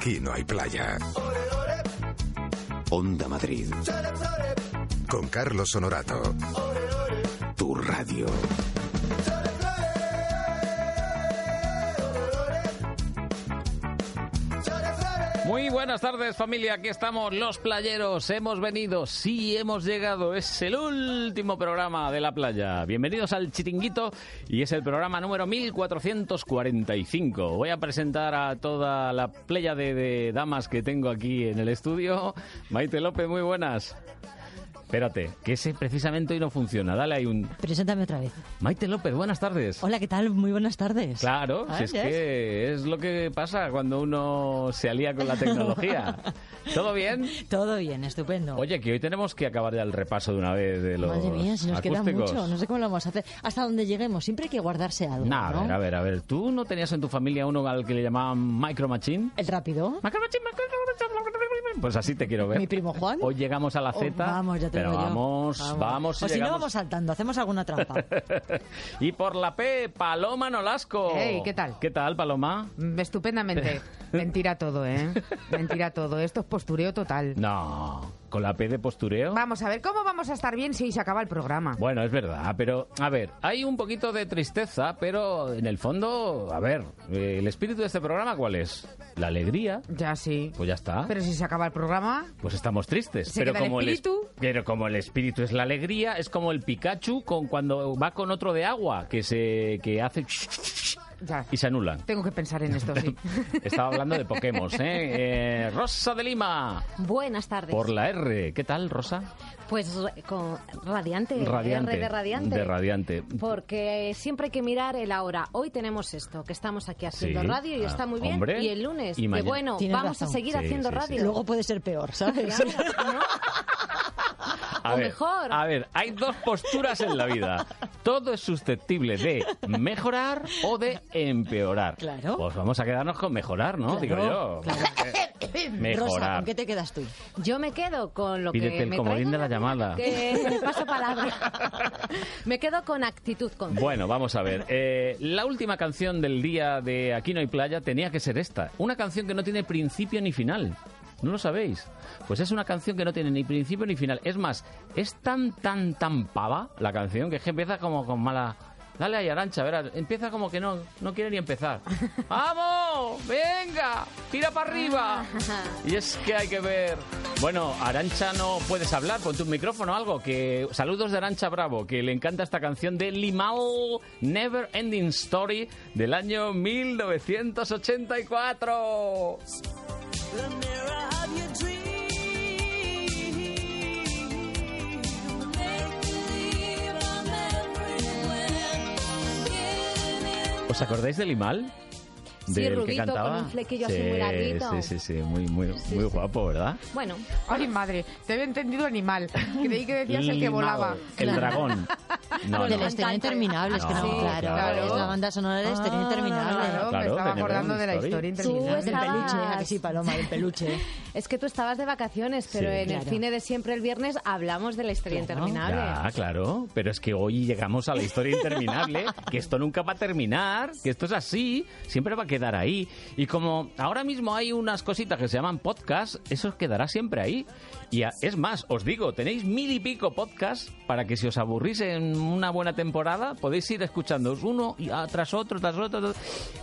Aquí no hay playa. Onda Madrid. Con Carlos Honorato. Tu radio. Buenas tardes familia, aquí estamos los playeros, hemos venido, sí hemos llegado, es el último programa de la playa. Bienvenidos al Chiringuito y es el programa número 1445. Voy a presentar a toda la playa de, de damas que tengo aquí en el estudio. Maite López, muy buenas. Espérate, que ese precisamente hoy no funciona. Dale ahí un... Preséntame otra vez. Maite López, buenas tardes. Hola, ¿qué tal? Muy buenas tardes. Claro, Ah, si es que es lo que pasa cuando uno se alía con la tecnología. ¿Todo bien? Todo bien, estupendo. Oye, que hoy tenemos que acabar ya el repaso de una vez de los Madre mía, si nos queda acústicos. mucho, no sé cómo lo vamos a hacer. Hasta donde lleguemos, siempre hay que guardarse algo. Nah, a ¿no? ver, a ver, a ver. ¿Tú no tenías en tu familia uno al que le llamaban Micro Machine? El rápido. Micro Machine, Micro Machine. Pues así te quiero ver. Mi primo Juan. Hoy llegamos a la Oh, Z, vamos, ya te pero digo yo. vamos, vamos, O si no, vamos saltando, hacemos alguna trampa. y por la P, Paloma Nolasco. Hey, ¿qué tal? ¿Qué tal, Paloma? Mm, Estupendamente. Mentira todo, ¿eh? Mentira todo. Esto es postureo total. No, con la P de postureo. Vamos a ver, ¿cómo vamos a estar bien si se acaba el programa? Bueno, es verdad, pero a ver, hay un poquito de tristeza, pero en el fondo, a ver, eh, el espíritu de este programa, ¿cuál es? La alegría. Ya sí. Pues ya está. Pero si se acaba el programa, Pues estamos tristes. ¿Se pero queda el como es- espíritu? pero como el espíritu es la alegría, es como el Pikachu con cuando va con otro de agua que se que hace ya. y se anulan. Tengo que pensar en esto, sí. Estaba hablando de Pokémon, ¿eh? Eh, Rosa de Lima, Buenas tardes. por la R. ¿Qué tal, Rosa? Pues con radiante, Radiante. R de radiante. De radiante. Porque siempre hay que mirar el ahora. Hoy tenemos esto, que estamos aquí haciendo Sí. radio y Ah, está muy bien. hombre. Y el lunes, Y que bueno, Tienes vamos a seguir Sí, haciendo sí, sí. radio. Luego puede ser peor, ¿sabes? A O ver, mejor. A ver, hay dos posturas en la vida. Todo es susceptible de mejorar o de empeorar. Claro. Pues vamos a quedarnos con mejorar, ¿no? Claro, Digo yo. claro. Rosa, Mejorar. ¿con qué te quedas tú? Yo me quedo con lo Pídete que el me comodín traigo de la vida, llamada. Paso palabra. me quedo con actitud con Bueno, vamos a ver. Eh, la última canción del día de Aquí no hay playa tenía que ser esta. Una canción que no tiene principio ni final. ¿No lo sabéis? Pues es una canción que no tiene ni principio ni final. Es más, es tan, tan, tan pava la canción que es que empieza como con mala... Dale ahí, Arancha, verás. Empieza como que no, no quiere ni empezar. ¡Vamos! ¡Venga! ¡Tira para arriba! Y es que hay que ver... Bueno, Arancha no puedes hablar, ponte un micrófono o algo. Que... Saludos de Arancha Bravo, que le encanta esta canción de Limal Never Ending Story del año 1984. ¿Os acordáis de Limal? Sí, Del que rubito, con cantaba. un flequillo así Sí, muy larguito. Sí, sí, sí, muy, muy, Sí, muy sí. guapo, ¿verdad? Bueno, Ay, madre, te había entendido animal. Creí que decías el que volaba. El dragón. No, Del no. Estereo Interminable, es que no, claro, claro. es la banda sonora del Estereo Ah, Interminable. Claro, Claro, me estaba de acordando de la historia interminable. Del estabas- peluche, ¿a que sí, Paloma, del peluche. es que tú estabas de vacaciones, pero Sí. en el Claro. cine de siempre el viernes hablamos de la historia Claro. interminable. Ya, claro, pero es que hoy llegamos a la historia interminable, que esto nunca va a terminar, que esto es así, siempre va a quedar ahí. Y como ahora mismo hay unas cositas que se llaman podcast, eso quedará siempre ahí. Y es más, os digo, tenéis mil y pico podcasts para que si os aburrís en una buena temporada, podéis ir escuchándoos uno ah, tras otro, tras otro,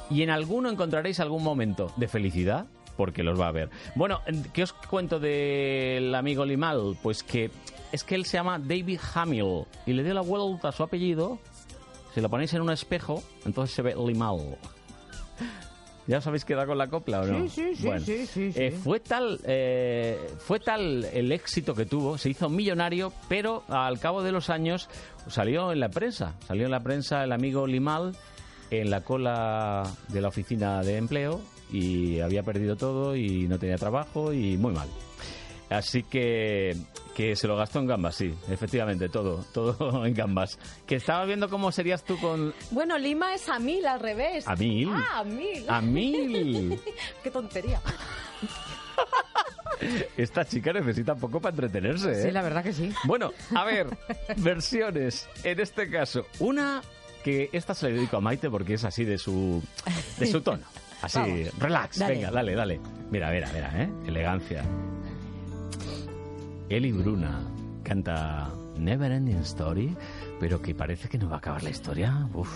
y en alguno encontraréis algún momento de felicidad porque los va a ver. Bueno, ¿qué os cuento del amigo Limal? Pues que es que él se llama David Hamill y le dio la vuelta a su apellido. Si lo ponéis en un espejo, entonces se ve Limal. ¿Ya os habéis quedado con la copla o no? Sí, sí, sí, Bueno, sí, sí, sí. eh, fue tal eh, fue tal el éxito que tuvo, se hizo millonario, pero al cabo de los años salió en la prensa, salió en la prensa el amigo Limal en la cola de la oficina de empleo y había perdido todo y no tenía trabajo y muy mal. Así que, que se lo gastó en gambas, sí, efectivamente, todo, todo en gambas. Que estaba viendo cómo serías tú con... Bueno, Lima es a mil al revés. ¿A mil? Ah, a mil. ¡A mil! Qué tontería. Esta chica necesita poco para entretenerse, ¿eh? Sí, la verdad que sí. Bueno, a ver, versiones. En este caso, una que esta se la dedico a Maite porque es así de su, de su tono. Así, Vamos. relax, Dale. venga, dale, dale. Mira, mira, mira, ¿eh? Elegancia. Eli Bruna canta Never Ending Story, pero que parece que no va a acabar la historia. Uf.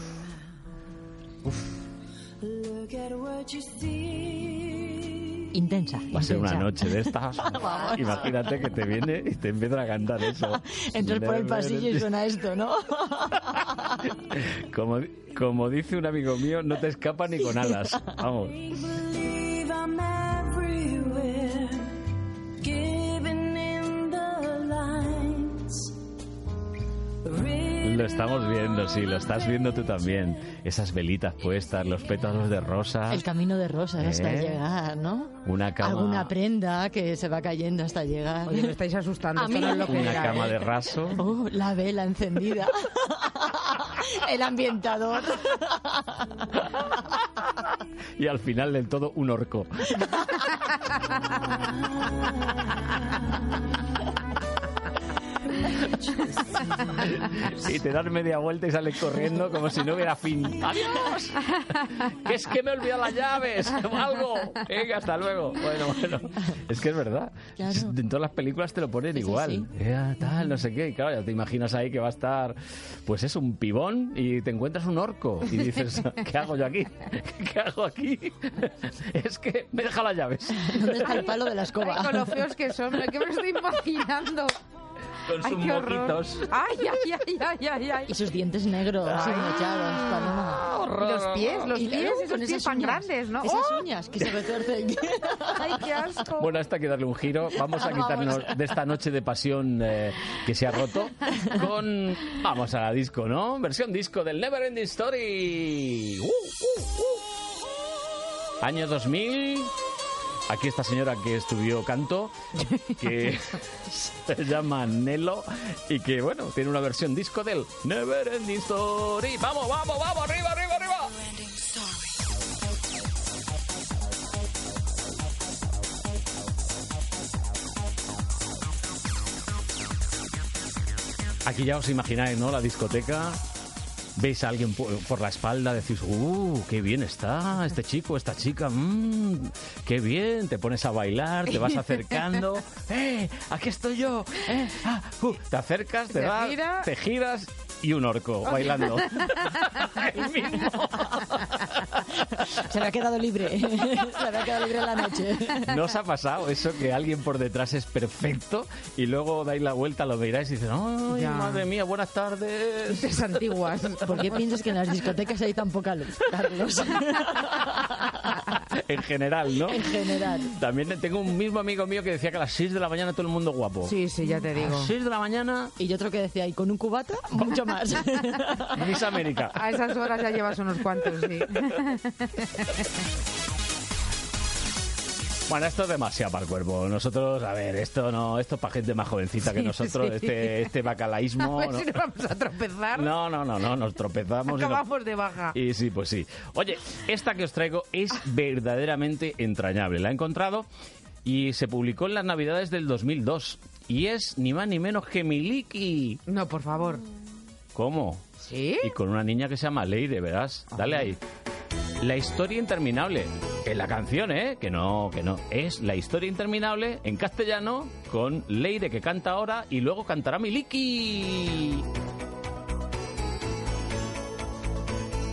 Intensa. Va a ser una noche de estas. Imagínate que te viene y te empieza a cantar eso. Entras por el pasillo y suena esto, ¿no? Como, como dice un amigo mío, no te escapa ni con alas. Vamos. Lo estamos viendo, sí, lo estás viendo tú también. Esas velitas puestas, los pétalos de rosa. El camino de rosas hasta ¿Eh? llegar, ¿no? Una cama, Alguna prenda que se va cayendo hasta llegar. Oye, me estáis asustando. A mí- no es lo que una era, cama ¿eh? de raso. Oh, la vela encendida. El ambientador. y al final del todo un orco. y te das media vuelta y sales corriendo como si no hubiera fin. ¡Adiós! ¡Que es que me he olvidado las llaves! ¡O algo! Venga, hasta luego. Bueno, bueno. Es que es verdad. Claro. En todas las películas te lo ponen Sí, sí, igual. sí. Eh, tal, no sé qué. Y claro, ya te imaginas ahí que va a estar, pues es un pibón y te encuentras un orco. Y dices, ¿qué hago yo aquí? ¿Qué hago aquí? Es que me deja las llaves. ¿Dónde está el palo de la Ay, escoba? con lo feos que son, ¿qué me estoy imaginando? Con Ay, sus qué horror. moquitos. Ay, ay, ay, ay, ay, ay. Y sus dientes negros, hinchados, Paloma. Y los pies, los Y pies, esos con pies esas tan uñas, grandes, ¿no? Esas ¡Oh! uñas que se retuercen. Ay, qué asco. Bueno, a esta hay que darle un giro. Vamos a Vamos. quitarnos de esta noche de pasión eh, que se ha roto con... Vamos a la disco, ¿no? Versión disco del Never Ending Story. ¡Uh, uh, uh! Año 2000. Aquí esta señora que estudió canto, que se llama Nelo y que, bueno, tiene una versión disco del Never Ending Story. ¡Vamos, vamos, vamos! ¡Arriba, arriba, arriba! Aquí ya os imagináis, ¿no? La discoteca. Veis a alguien por, por la espalda, decís, ¡uh! ¡Qué bien está este chico, esta chica! ¡Mmm! ¡Qué bien! Te pones a bailar, te vas acercando. ¡Eh! ¡Aquí estoy yo! ¡Eh! ah, uh! Te acercas, te, Te gira. te giras y un orco bailando. El mismo. Se me ha quedado libre. Se me ha quedado libre la noche. ¿No os ha pasado eso que alguien por detrás es perfecto y luego dais la vuelta, lo miráis y dices, ¡ay, Ya. madre mía, buenas tardes! Es antiguas. ¿Por qué piensas que en las discotecas hay tan poca luz, Carlos? en general, ¿no? en general. También tengo un mismo amigo mío que decía que a las 6 de la mañana todo el mundo guapo. Sí, sí, ya te A digo. las 6 de la mañana, Y otro que decía, y con un cubata, mucho más. Miss América. A esas horas ya llevas unos cuantos, sí. Bueno, esto es demasiado para el cuerpo. Nosotros, a ver, esto no, esto es para gente más jovencita que nosotros, sí. este, este A bacalaísmo. ver ¿no? si nos vamos a tropezar. No, no, no, no, nos tropezamos. y nos- Acabamos de baja. Y sí, pues sí. Oye, esta que os traigo es verdaderamente entrañable. La he encontrado y se publicó en las Navidades del 2002. Y es ni más ni menos que Miliki. No, por favor. ¿Cómo? ¿Sí? Y con una niña que se llama Leire, verás. Dale ahí. La historia interminable. En la canción, ¿eh? Que no, que no. Es la historia interminable en castellano con Leire que canta ahora y luego cantará Miliki.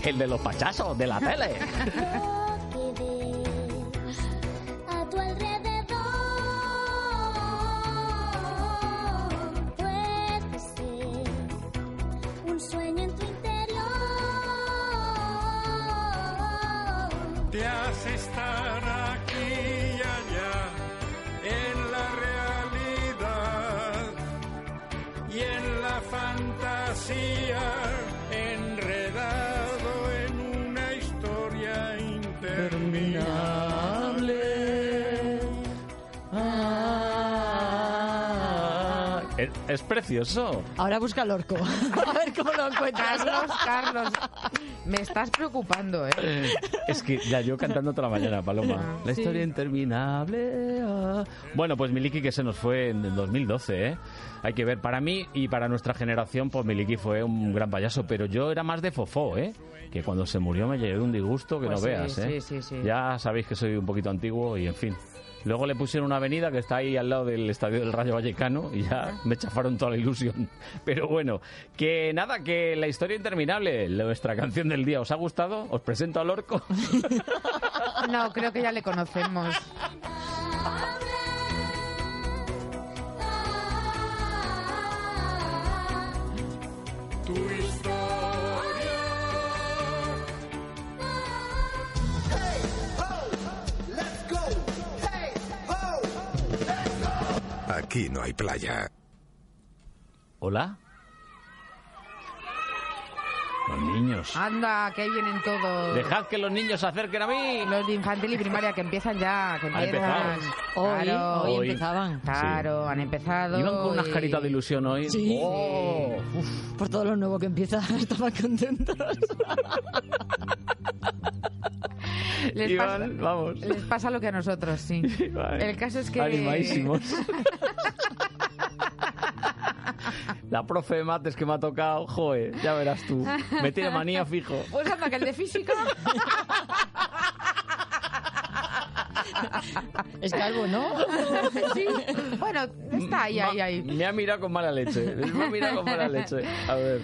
El de los pachazos de la tele. un sueño en tu interior. Te hace estar aquí y allá en la realidad y en la fantasía Es, es precioso. Ahora busca el orco. A ver cómo lo encuentras. Carlos, Carlos, me estás preocupando, ¿eh? Es que ya yo cantando toda la mañana, Paloma. La historia interminable. ah. Bueno, pues Miliki que se nos fue en el 2012, ¿eh? Hay que ver, para mí y para nuestra generación, pues Miliki fue un gran payaso, pero yo era más de Fofó, ¿eh? Que cuando se murió me llevé un disgusto que Pues no sí, veas, ¿eh? sí, sí, sí. Ya sabéis que soy un poquito antiguo y en fin. Luego le pusieron una avenida que está ahí al lado del estadio del Rayo Vallecano y ya me chafaron toda la ilusión. Pero bueno, que nada, que la historia interminable, nuestra canción del día, ¿os ha gustado? ¿Os presento al orco? No, creo que ya le conocemos. Aquí no hay playa. ¿Hola? Los niños. Anda, que ahí vienen todos. Dejad que los niños se acerquen a mí. Los de infantil y primaria que empiezan ya, que ¿Ha empiezan. empezado? Hoy, Claro, hoy Hoy. empezaban. Claro, han empezado. Iban con unas caritas de ilusión hoy. Sí. Oh, Por todo lo nuevo que empieza, estaban contentos. Les pasa, vamos. les pasa lo que a nosotros, sí. El caso es que. Animadísimos. La profe de mates que me ha tocado, joe, ya verás tú. Me tiene manía fijo. Pues anda, que el de física. Es calvo, ¿no? sí. Bueno, está ahí, ahí, ahí. Me ha mirado con mala leche. Me ha mirado con mala leche. A ver.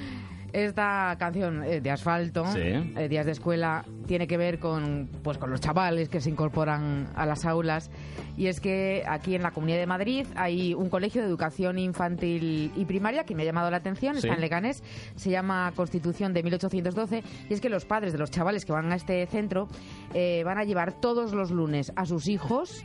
Esta canción eh, de asfalto, Sí. eh, Días de Escuela, tiene que ver con, pues, con los chavales que se incorporan a las aulas. Y es que aquí en la Comunidad de Madrid hay un colegio de educación infantil y primaria que me ha llamado la atención, Sí. está en Leganés, se llama Constitución de 1812. Y es que los padres de los chavales que van a este centro eh, van a llevar todos los lunes a sus hijos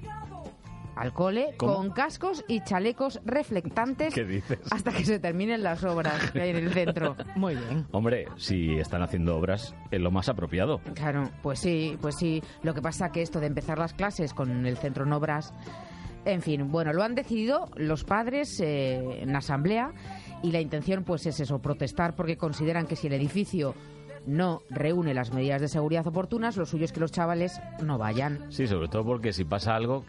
al cole ¿Cómo? con cascos y chalecos reflectantes ¿Qué dices? hasta que se terminen las obras que hay en el centro. Muy bien. Hombre, si están haciendo obras, es lo más apropiado. Claro, pues sí, pues sí. Lo que pasa que esto de empezar las clases con el centro en obras, en fin, bueno, lo han decidido los padres eh, en asamblea y la intención pues es eso, protestar porque consideran que si el edificio no reúne las medidas de seguridad oportunas, lo suyo es que los chavales no vayan. Sí, sobre todo porque si pasa algo,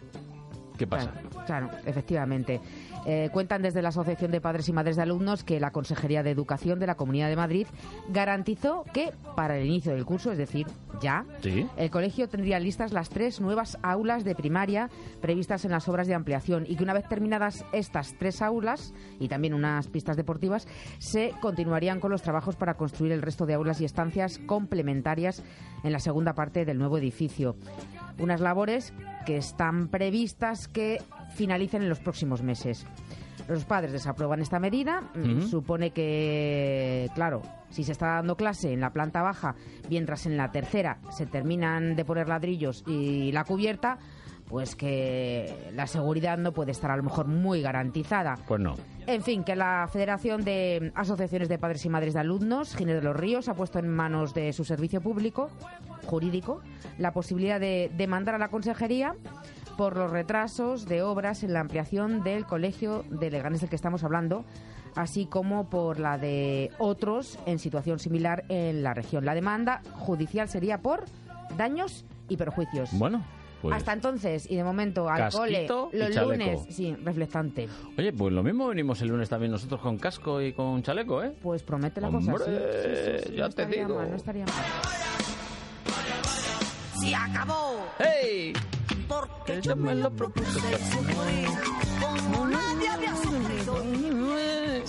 ¿qué pasa? Claro, claro, efectivamente. Eh, cuentan desde la Asociación de Padres y Madres de Alumnos que la Consejería de Educación de la Comunidad de Madrid garantizó que para el inicio del curso, es decir, ya, Sí. el colegio tendría listas las tres nuevas aulas de primaria previstas en las obras de ampliación y que una vez terminadas estas tres aulas y también unas pistas deportivas, se continuarían con los trabajos para construir el resto de aulas y estancias complementarias en la segunda parte del nuevo edificio. Unas labores que están previstas que finalicen en los próximos meses. Los padres desaprueban esta medida. Mm. Supone que, claro, si se está dando clase en la planta baja, mientras en la tercera se terminan de poner ladrillos y la cubierta, pues que la seguridad no puede estar a lo mejor muy garantizada. Pues no. En fin, que la Federación de Asociaciones de Padres y Madres de Alumnos, Ginés de los Ríos, ha puesto en manos de su servicio público jurídico la posibilidad de demandar a la Consejería por los retrasos de obras en la ampliación del colegio de Leganés del que estamos hablando, así como por la de otros en situación similar en la región. La demanda judicial sería por daños y perjuicios. Bueno, pues... Hasta entonces, y de momento al cole, los lunes, sí, reflectante. Oye, pues lo mismo venimos el lunes también nosotros con casco y con chaleco, ¿eh? Pues promete la cosa. Hombre, Sí, sí, sí, ya no te estaría digo. mal, no estaría mal. Se acabó, ¡Hey! porque Que yo me lo propuse.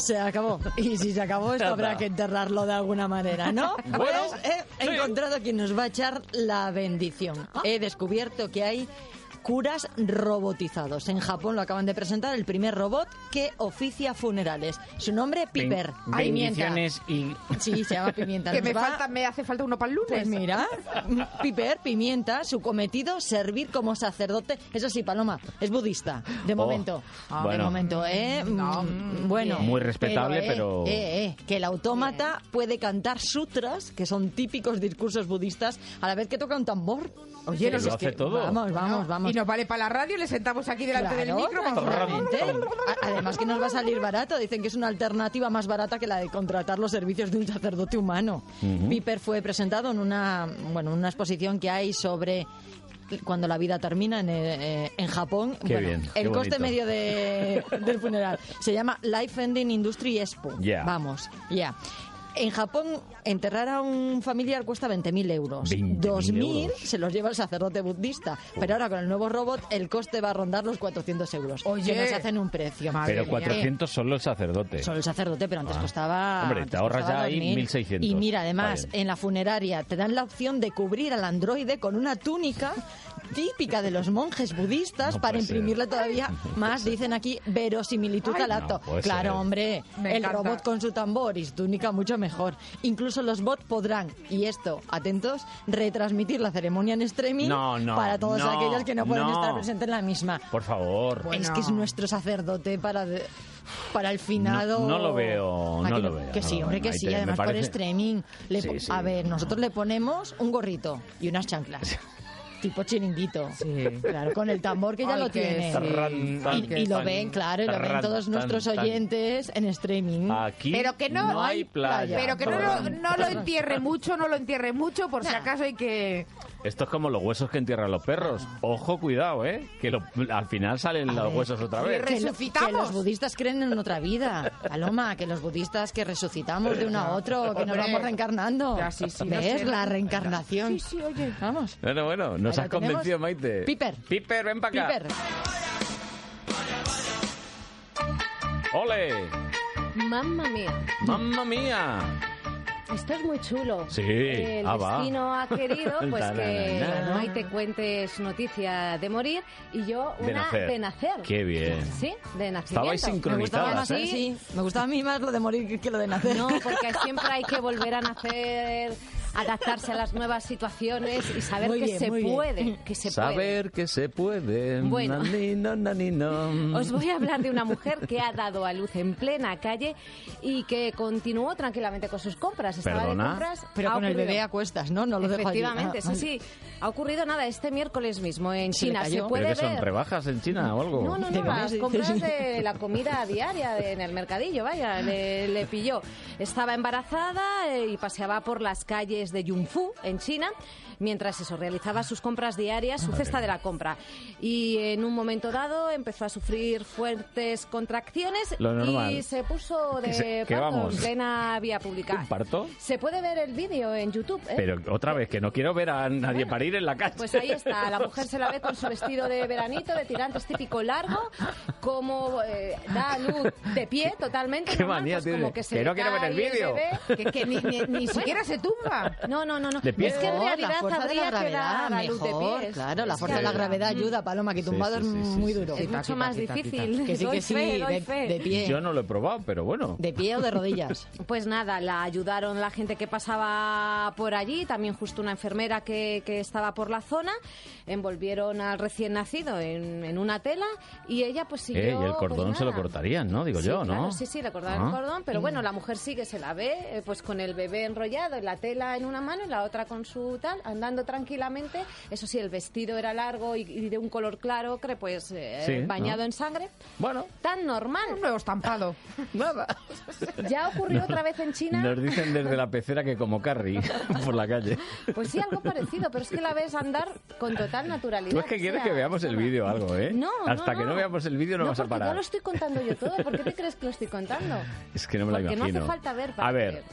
Se acabó. Y si se acabó, esto habrá que enterrarlo de alguna manera, ¿no? Bueno, Pues he sí. encontrado quien nos va a echar la bendición. He descubierto que hay curas robotizados. En Japón lo acaban de presentar el primer robot que oficia funerales. Su nombre, Piper. Ben- Pimienta. y... Sí, se llama Pimienta. Que me, va- falta, me hace falta uno para el lunes. Pues mira, Piper, pimienta, su cometido, servir como sacerdote. Eso sí, Paloma, es budista, de Oh, momento. De bueno. momento, ¿eh? Mm, bueno. Muy respetable, pero- eh, eh, que el autómata puede cantar sutras, que son típicos discursos budistas, a la vez que toca un tambor. Oye, Pero lo es hace que- todo. Vamos, vamos, vamos. Si nos vale para la radio, le sentamos aquí delante del Claro, micro. tranquilamente. A- Además que nos va a salir barato. Dicen que es una alternativa más barata que la de contratar los servicios de un sacerdote humano. Piper fue presentado en una, bueno, una exposición que hay sobre cuando la vida termina en, eh, en Japón. Qué Bueno, bien, qué el coste bonito. medio de- del funeral se llama Life Ending Industry Expo. Ya. Vamos, ya. En Japón, enterrar a un familiar cuesta 20.000 euros. 20.000 2.000 euros. se los lleva el sacerdote budista. Pero ahora con el nuevo robot, el coste va a rondar los 400 euros. Oye. que nos hacen un precio. Madre Pero mía. 400 solo el sacerdote. Solo el sacerdote, pero antes Ah. costaba. Hombre, te ahorras ya ahí 2.000. 1.600. Y mira, además, en la funeraria te dan la opción de cubrir al androide con una túnica típica de los monjes budistas No para ser. imprimirle todavía más, dicen aquí, verosimilitud Ay, al acto. no claro, ser. hombre, Me el encanta. robot con su tambor y su túnica mucho mejor. Incluso los bots podrán, y esto, atentos, retransmitir la ceremonia en streaming No, no, para todos no, aquellos que no pueden no. estar presentes en la misma. Por favor. Bueno. Es que es nuestro sacerdote para de- para el finado. No- no lo veo, ¿A no que lo veo, Que sí, hombre, que sí. Además por streaming. Le Sí, po- sí. A ver, nosotros le ponemos un gorrito y unas chanclas. tipo chiringuito. Sí. Claro, con el tambor que ya Ay, lo tiene. sí. Y, lo ven, claro, y lo ven todos tan, nuestros tan. oyentes en streaming. Aquí Pero que no, hay playa. Pero que no no lo entierre mucho, no lo entierre mucho, por si acaso hay que... Esto es como los huesos que entierran los perros. Ojo, cuidado, ¿eh? Que lo- al final salen los ver. huesos otra vez. Que, resucitamos. que los budistas creen en otra vida, Paloma, que los budistas que resucitamos de uno a otro, que nos vamos reencarnando. Ya, sí, sí, no ¿Ves? sé. La reencarnación. Sí, sí, oye. Vamos. Bueno, bueno, nos has convencido, Maite. Piper. Piper, ven para acá. Piper. ¡Ole! Mamma mía. ¡Mamma mía! Esto es muy chulo. Sí, El ah, va. destino ha querido pues que Tararara. Maite cuente su noticia de morir y yo De una nacer. de nacer. Qué bien. Sí, de nacimiento. Estabais Me gustaba sincronizadas, más, ¿eh? sí, me gustaba a mí más lo de morir que lo de nacer. No, porque siempre hay que volver a nacer, adaptarse a las nuevas situaciones y saber Muy que bien, se bien. puede, que se puede. Saber que se puede. Bueno. Nanino, nanino. Os voy a hablar de una mujer que ha dado a luz en plena calle y que continuó tranquilamente con sus compras. Estaba ¿Perdona? de compras. Pero con el bebé a cuestas, ¿no? No lo dejo allí. Efectivamente, Ah, sí, sí. Ha ocurrido nada este miércoles mismo en Se China. Se puede ¿Pero que son ver. rebajas en China o algo? No, no, no, las compras de la comida diaria de- en el mercadillo, vaya, le, le pilló. Estaba embarazada eh, y paseaba por las calles de Yunfu, en China, mientras eso, realizaba sus compras diarias, su cesta de la compra. Y en un momento dado empezó a sufrir fuertes contracciones y se puso Que de se- que parto vamos. en plena vía pública. ¿Un parto? Se puede ver el vídeo en YouTube, ¿eh? Pero otra vez, que no quiero ver a nadie parir en la calle. Pues ahí está, la mujer se la ve con su vestido de veranito, de tirantes típico largo, como eh, da luz de pie totalmente. Qué normal, manía pues tiene. como que se Que no quiero ver el vídeo. Que, que ni, ni- ni siquiera se tumba. No, no, no, no. De pie. Es que en realidad la fuerza de habría la que gravedad, dar a luz de mejor, pies. claro, la fuerza que de la gravedad ayuda, Paloma, que Sí, tumbado sí, sí, es sí, muy sí. duro. Es mucho más difícil. Que sí, que sí, fe, doy de, fe. de pie. Yo no lo he probado, pero bueno. ¿De pie o de rodillas? Pues nada, la ayudaron la gente que pasaba por allí, también justo una enfermera que, que estaba por la zona, envolvieron al recién nacido en, en una tela y ella pues siguió... Eh, y el pues cordón se lo cortarían, ¿no? Digo Sí, yo, ¿no? claro, sí, sí, le cortaron el Ah. cordón, pero bueno, la mujer sigue, se la ve, eh, pues con el bebé enrollado, la tela en una mano y la otra con su tal, andando tranquilamente. Eso sí, el vestido era largo y, y de un color claro, creo, pues eh, Sí, bañado ¿no? en sangre. Bueno, Tan normal. Un nuevo estampado. nada. Ya ocurrió otra vez en China. Nos dicen desde la pecera que como Carrie por la calle. Pues sí, algo parecido, pero es que la ves andar con total naturalidad. Tú es que o quieres sea, que veamos el vídeo o algo, ¿eh? No, no, Hasta que no veamos el vídeo no, vas a parar. no lo estoy contando yo todo. ¿Por qué te crees que lo estoy contando? Es que no me la Porque no imagino. hace falta ver para A ver, creer.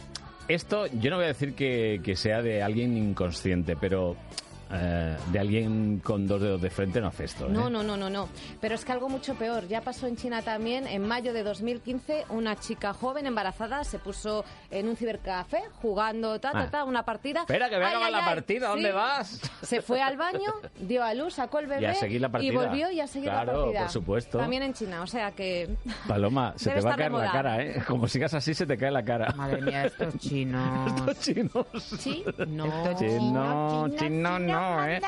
Esto yo no voy a decir que, sea de alguien inconsciente, pero eh, de alguien con dos dedos de frente no hace esto. ¿eh? No, no, no, no, no. Pero es que algo mucho peor. Ya pasó en China también. En mayo de 2015, una chica joven embarazada se puso en un cibercafé jugando ta, ta, Ah. ta, una partida. Espera, que voy a Ay, acabar ay, la ay. partida. ¿Dónde Sí. vas? Se fue al baño, dio a luz, sacó el bebé Y a seguir la partida. y volvió y a seguir Claro, la partida. por supuesto. También en China, o sea que... Paloma, se te va a caer la cara, ¿eh? Como sigas así, se te cae la cara. Madre mía, estos chinos. Estos chinos. Sí, No. Chino, chino, no, ¿eh?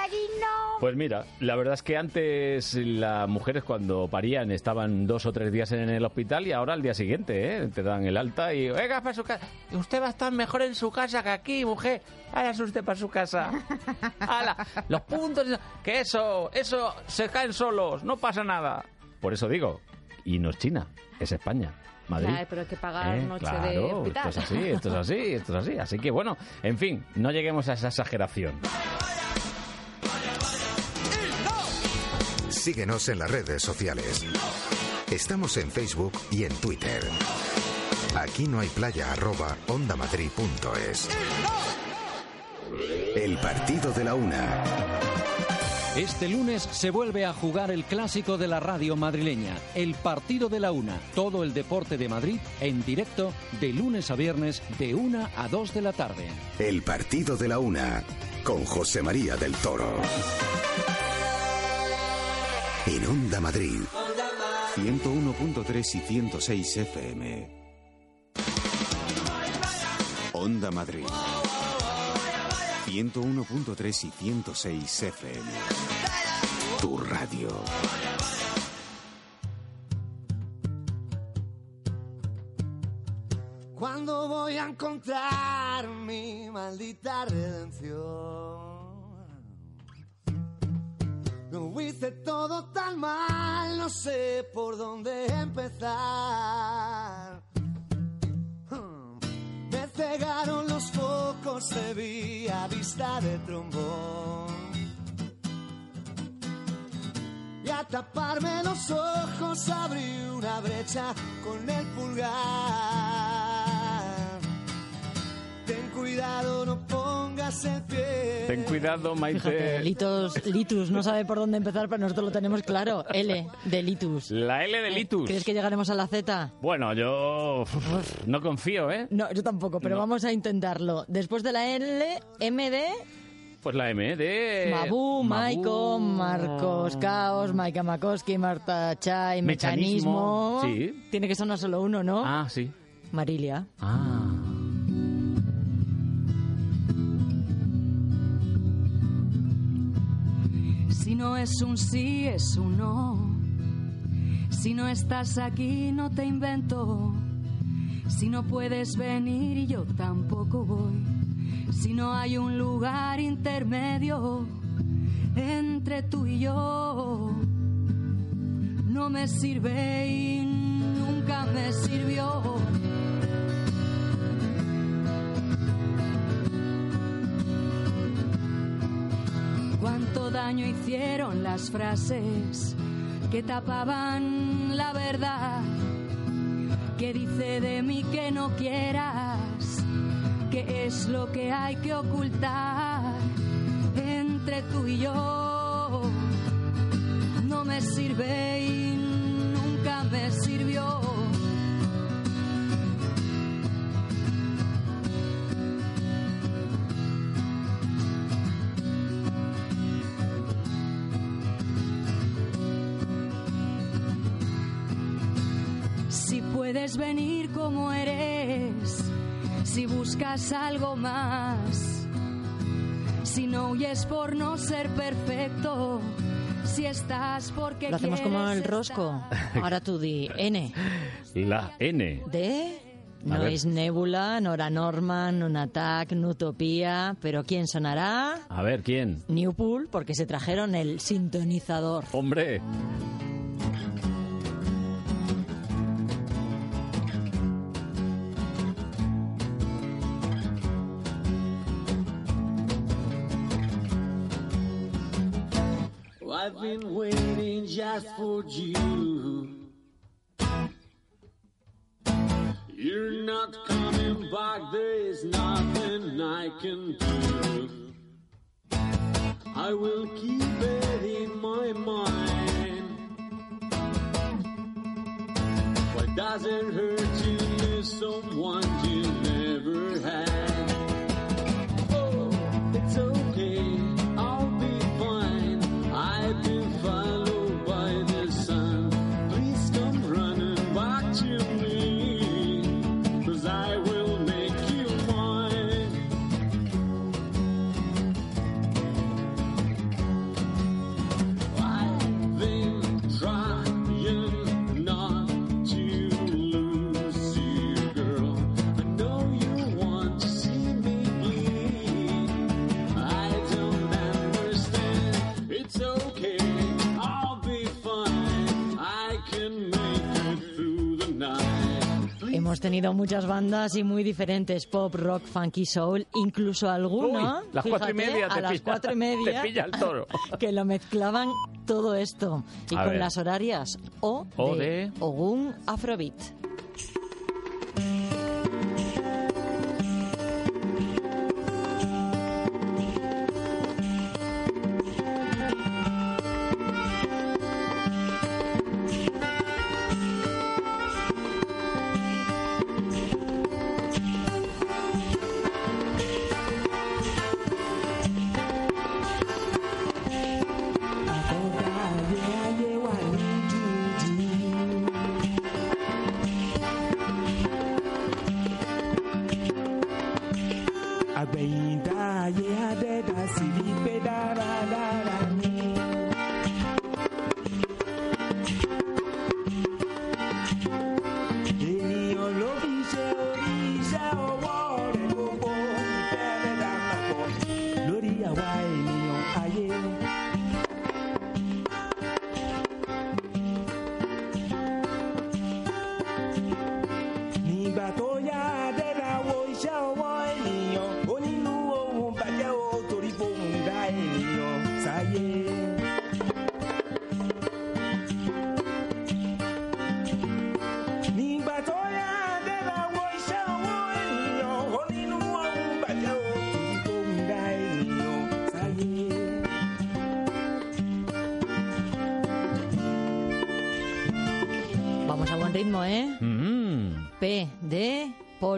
Pues mira, la verdad es que antes las mujeres cuando parían estaban dos o tres días en el hospital y ahora al día siguiente, ¿eh? Te dan el alta y venga para su casa. Usted va a estar mejor en su casa que aquí, mujer. Váyase usted para su casa. ¡Hala! Los puntos, que eso, eso se caen solos, no pasa nada. Por eso digo, y no es China, es España. Madrid. Pero hay que pagar Eh, noche claro, de hospital. Esto es así, esto es así, esto es así. Así que bueno, en fin, no lleguemos a esa exageración. Síguenos en las redes sociales. Estamos en Facebook y en Twitter. Aquí no hay playa arroba ondamadrid.es. El partido de la una. Este lunes se vuelve a jugar el clásico de la radio madrileña, el partido de la una. Todo el deporte de Madrid en directo de lunes a viernes de 1 a 2 de la tarde. El partido de la una. Con José María del Toro. En Onda Madrid. 101.3 y 106 FM. Onda Madrid. 101.3 y 106 FM. Tu radio. Cuando voy a encontrar mi maldita redención. Lo hice todo tan mal, no sé por dónde empezar. Cegaron los focos, te vi a vista de trombón. Y a taparme los ojos abrí una brecha con el pulgar. Ten cuidado, no pongas el pie. Ten cuidado, Fíjate, Maite. Litos, Litus no sabe por dónde empezar, pero nosotros lo tenemos claro. L, de Litus. La L de Litus. ¿Crees que llegaremos a la Z? Bueno, yo no confío, ¿eh? No, yo tampoco, pero No. vamos a intentarlo. Después de la L, M de Pues la M de... Mabu, Maiko. Marcos, Caos, Maika Makoski, Marta Chai, Mecanismo, Mecanismo. sí. Tiene que sonar solo uno, ¿no? Ah, sí. Marilia. Ah. Si no es un sí, es un no. Si no estás aquí, no te invento. Si no puedes venir, yo tampoco voy. Si no hay un lugar intermedio entre tú y yo, no me sirve y nunca me sirvió. Cuánto daño hicieron las frases que tapaban la verdad. Que dice de mí que no quieras, que es lo que hay que ocultar entre tú y yo. No me sirve y nunca me sirvió. Venir como eres, si buscas algo más, si no huyes por no ser perfecto, si estás porque Lo hacemos como el rosco. Ahora tú di N. La N. De ver. Noise Nebula, Nora Norman, Nunatak, Nutopía. Pero ¿quién sonará? A ver, ¿quién? Newpool, porque se trajeron el sintonizador. Hombre. Just for you. You're not coming back, there's nothing I can do. I will keep it in my mind. Why does it hurt to lose someone tenido muchas bandas y muy diferentes, pop, rock, funky, soul, incluso alguna, Uy, las cuatro y media a te las pilla- cuatro y media, te pilla el toro. que lo mezclaban todo esto. Y A con ver. las horarias O, O de, de- Ogun Afrobeat.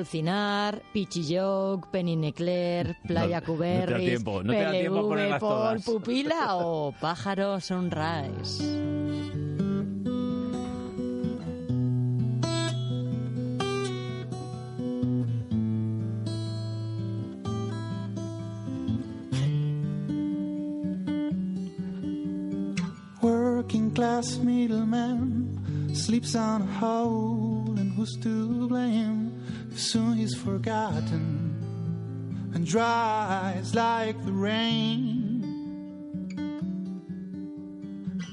De Paul Cinar, Pichilloc, Penny Necler, Playa No- no te da Cuberris, tiempo, no te da tiempo a PLV, ponerlas Paul todas. Pupila o Pájaro Sunrise. The rain.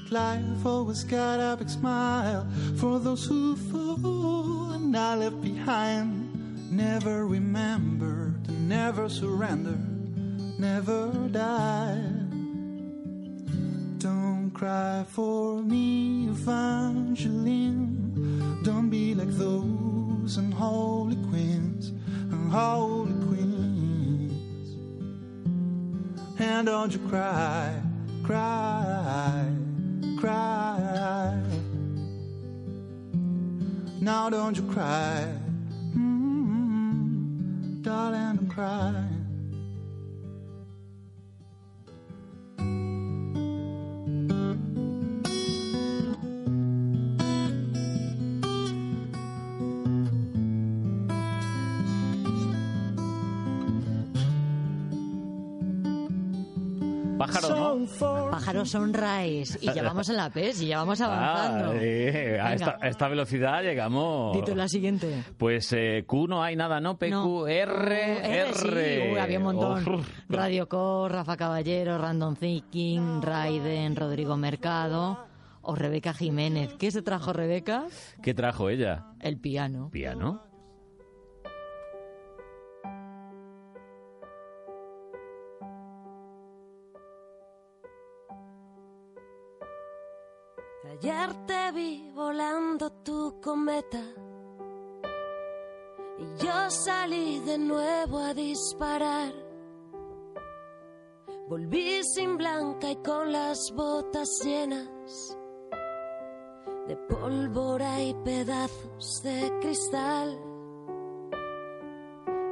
Life always got a big smile for those who fall and are left behind. Never remembered, never surrender, never die. Don't cry for me, Evangeline. Don't be like those unholy queens, Don't you cry, cry, cry. Now don't you cry, mm, darling, don't cry. ¿No? Pájaro Sunrise. Y ya vamos en la PES y ya vamos avanzando. Ah, eh, a, esta, a esta velocidad llegamos. Dito la siguiente. Pues eh, Q no hay nada, ¿no? PQ, No. R, R, sí. R. Uy, había un montón. Uf. Radio Core, Rafa Caballero, Random Thinking, Raiden, Rodrigo Mercado o Rebeca Jiménez. ¿Qué se trajo Rebeca? ¿Qué trajo ella? El piano. ¿Piano? Ayer te vi volando tu cometa y yo salí de nuevo a disparar. Volví sin blanca y con las botas llenas de pólvora y pedazos de cristal.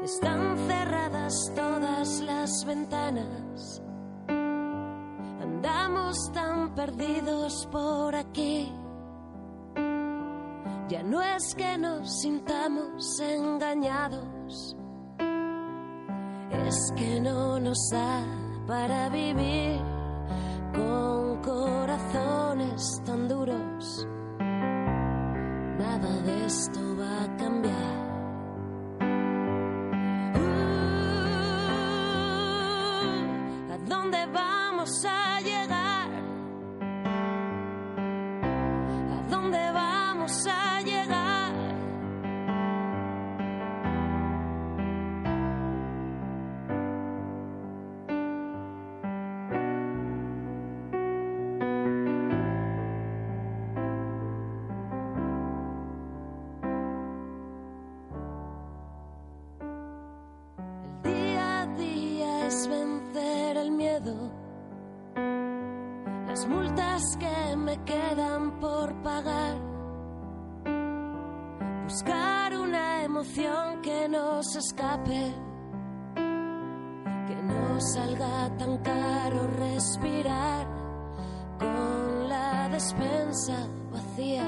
Están cerradas todas las ventanas. Andamos tan perdidos por aquí. Ya no es que nos sintamos engañados, es que no nos da para vivir con corazones tan duros. Nada de esto va a cambiar. Nos escape, que no salga tan caro respirar con la despensa vacía,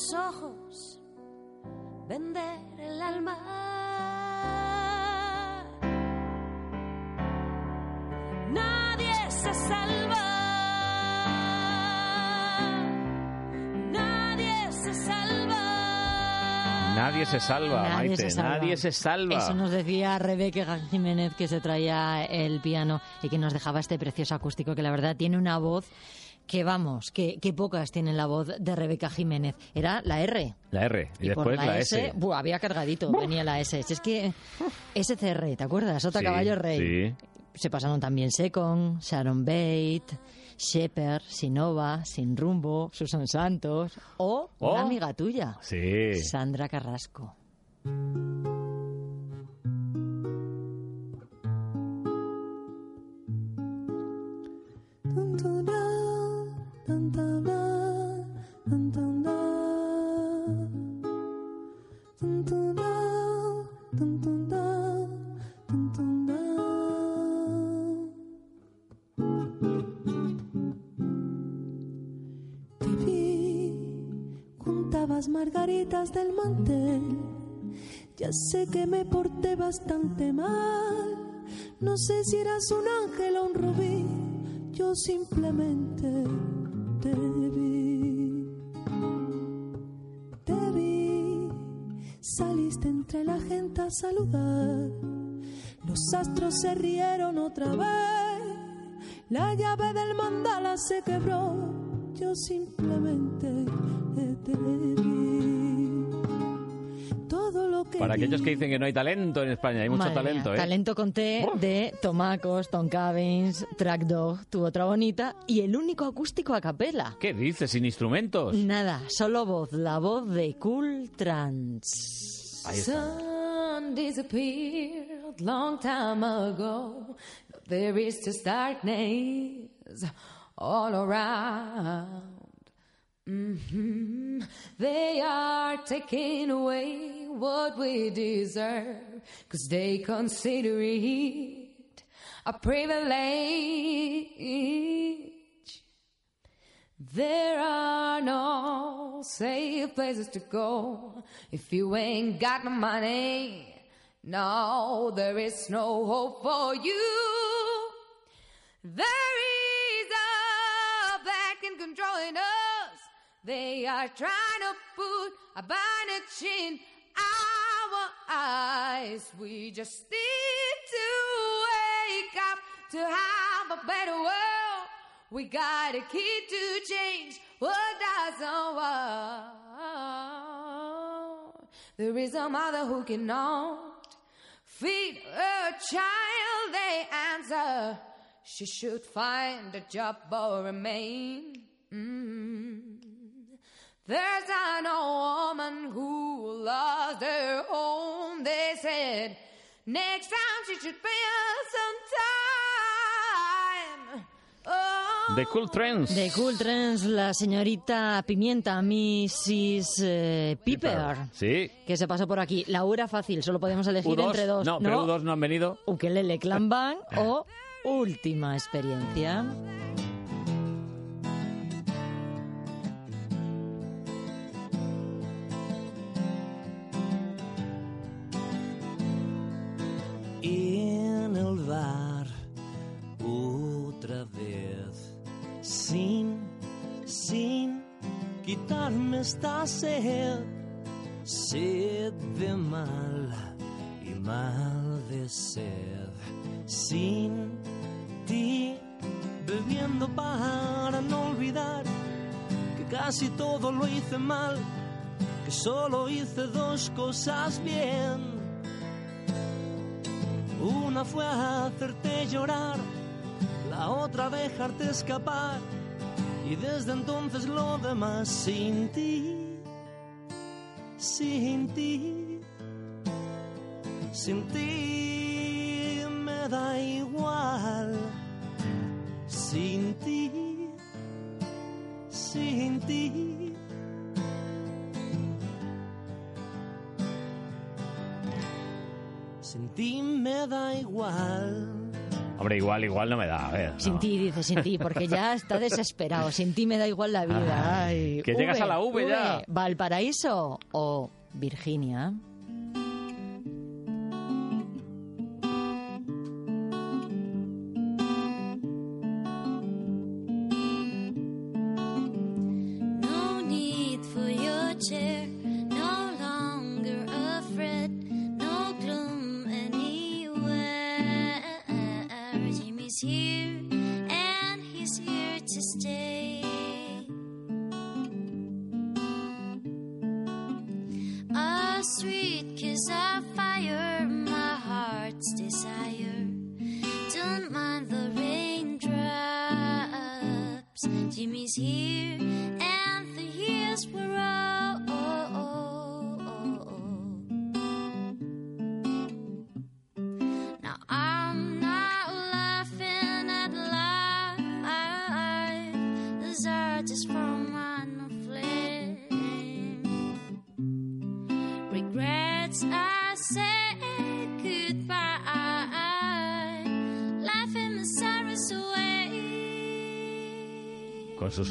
los ojos, vender el alma. Nadie se salva. Nadie se salva. Nadie se salva, Nadie Maite, se salva. nadie se salva. Eso nos decía Rebeca Jiménez que se traía el piano y que nos dejaba este precioso acústico que la verdad tiene una voz que vamos, que, que pocas tienen la voz de Rebeca Jiménez. Era la R. La R y, Y por después la, S. buah, había cargadito, venía la S. Si es que SCR, ¿te acuerdas? Sí, caballo rey. sí. Se pasaron también Secon, Sharon Bate, Shepard, Sinova, Sin Rumbo, Susan Santos o Oh. una amiga tuya, Sí. Sandra Carrasco. Del mantel. Ya sé que me porté bastante mal. No sé si eras un ángel o un rubí. Yo simplemente te vi. Te vi. Saliste entre la gente a saludar. Los astros se rieron otra vez. La llave del mandala se quebró. Yo simplemente te vi. Para aquellos que dicen que no hay talento en España, hay mucho Madre mía, talento, ¿eh? Talento con T de Tomacos, Tom Cabins, Track Dog, tu otra bonita y el único acústico a capela. ¿Qué dices? ¿Sin instrumentos? Nada, solo voz, la voz de Cool Trans. Ahí está. sun disappeared long time ago. There is just darkness all around. Mhm. They are taking away what we deserve, cause they consider it a privilege. There are no safe places to go if you ain't got no money. No, there is no hope for you. There is a black and controlling us. They are trying to put a bandage in our eyes. We just need to wake up to have a better world. We got a key to change what doesn't work. There is a mother who cannot feed her child. They answer she should find a job or remain. Mm. There's an old woman who lost her home. They said next time she should spend some time. Oh. The Cool Trends. De Cool Trends, la señorita Pimienta, Mrs. eh, Piper, Sí. que se pasó por aquí. La U era fácil, solo podemos elegir U2. entre dos. No, pero U2 no han venido. Ukelele Clan Band o Última Experiencia. Esta sed, sed de mal y mal de sed. Sin ti, bebiendo para no olvidar que casi todo lo hice mal, que solo hice dos cosas bien. Una fue hacerte llorar, la otra dejarte escapar. Y desde entonces lo demás sin ti, sin ti, sin ti me da igual. Sin ti, sin ti. Sin ti me da igual. Hombre, igual, igual no me da. A ver, Sin no. ti, dice, sin ti, porque ya está desesperado. Sin ti me da igual la vida. Ay, Ay, que llegas a la V ya. ¿Valparaíso o Virginia?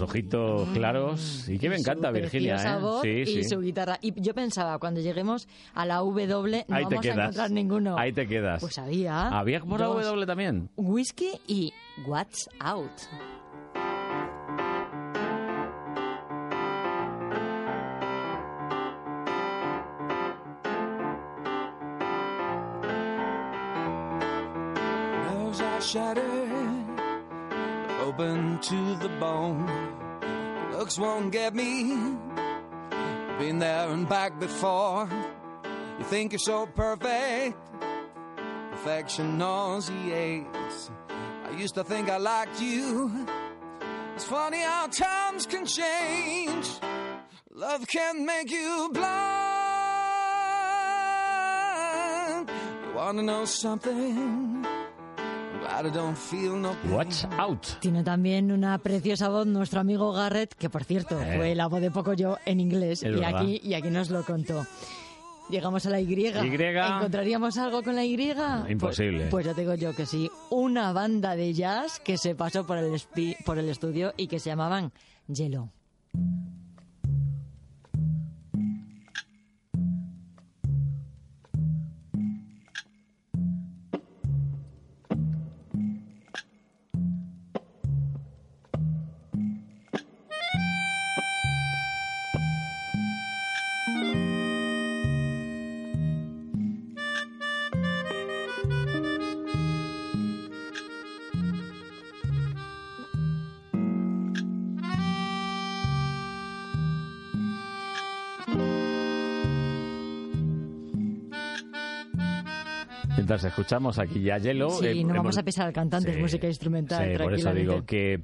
Ojitos claros. Y que me encanta, Su Virginia, ¿eh? voz Sí, y sí. su guitarra. Y yo pensaba, cuando lleguemos a la W, no Ahí te vamos a quedas. encontrar ninguno. Ahí te quedas. Pues había. ¿Había por la dos. W también? Whisky y What's Out. Shattered, open to the bone. Looks won't get me. Been there and back before. You think you're so perfect. Perfection nauseates. I used to think I liked you. It's funny how times can change. Love can make you blind. You wanna know something? Watch out. Tiene también una preciosa voz nuestro amigo Garrett, que por cierto Eh. fue la voz de poco yo en inglés Es y verdad. aquí, y aquí nos lo contó. Llegamos a la Y. Y. ¿Encontraríamos algo con la Y? Imposible. Pues, pues ya tengo yo que sí. Una banda de jazz que se pasó por el, por el estudio y que se llamaban Yellow. Mientras escuchamos aquí ya Yellow... Sí, eh, no vamos hemos- a pisar al cantante, es Sí, música instrumental. Sí, por eso digo que...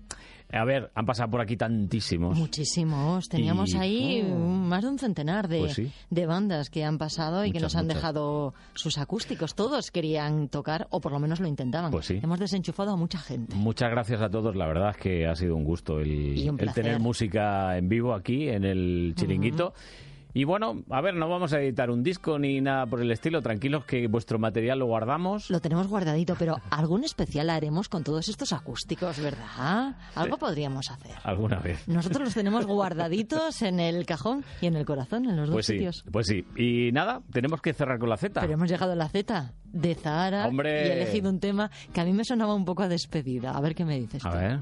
A ver, han pasado por aquí tantísimos. Muchísimos. Teníamos Y- ahí oh. más de un centenar de, Pues sí. de bandas que han pasado y que Muchas, nos han muchas. dejado sus acústicos. Todos querían tocar, o por lo menos lo intentaban. Pues sí. Hemos desenchufado a mucha gente. Muchas gracias a todos, la verdad es que ha sido un gusto el, el tener música en vivo aquí en el chiringuito. Y bueno, a ver, no vamos a editar un disco ni nada por el estilo, tranquilos que vuestro material lo guardamos. Lo tenemos guardadito, pero algún especial haremos con todos estos acústicos, ¿verdad? Algo podríamos hacer. Alguna vez. Nosotros los tenemos guardaditos en el cajón y en el corazón, en los dos Pues sí, sitios. pues sí. Y nada, tenemos que cerrar con la Z. Pero hemos llegado a la Z de Zahara ¡Hombre! y he elegido un tema que a mí me sonaba un poco a despedida. A ver qué me dices. A tú. ver.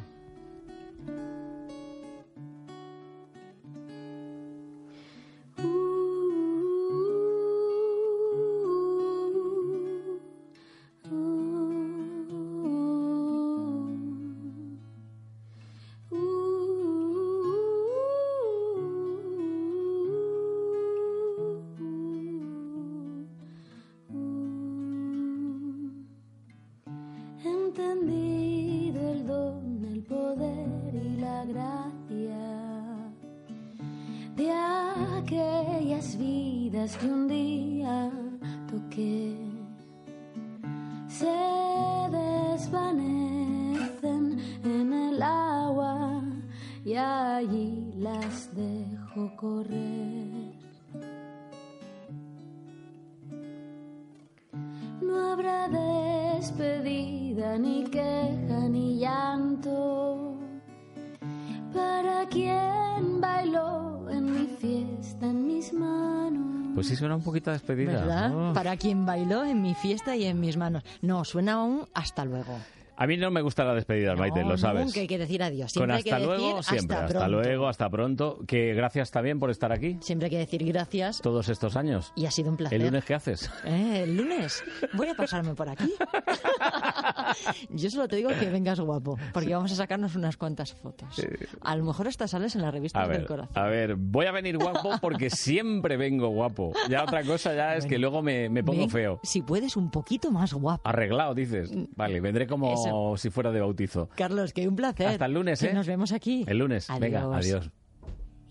Para quien bailó en mi fiesta, en mis manos. Pues sí suena un poquito a despedida. ¿Verdad? ¿no? Para quien bailó en mi fiesta y en mis manos. No, suena aún hasta luego. A mí no me gusta la despedida, Maite, No, lo sabes. Nunca hay que decir adiós. Con hay hasta que luego, decir siempre. hasta, luego, hasta pronto. Que gracias también por estar aquí Siempre hay que decir gracias todos estos años. y ha sido un placer. ¿El lunes qué haces? Eh, el lunes voy a pasarme por aquí. Yo solo te digo que vengas guapo, porque vamos a sacarnos unas cuantas fotos. A lo mejor hasta sales en la revista A del ver, corazón. a ver, voy a venir guapo porque siempre vengo guapo. Ya otra cosa ya es que luego me, me pongo Ven, feo. Si puedes, un poquito más guapo. Arreglado, dices. Vale, vendré como Mm. Eso. si fuera de bautizo. Carlos, que un placer. Hasta el lunes, Que ¿eh? Nos vemos aquí. El lunes. Venga, Adiós. adiós.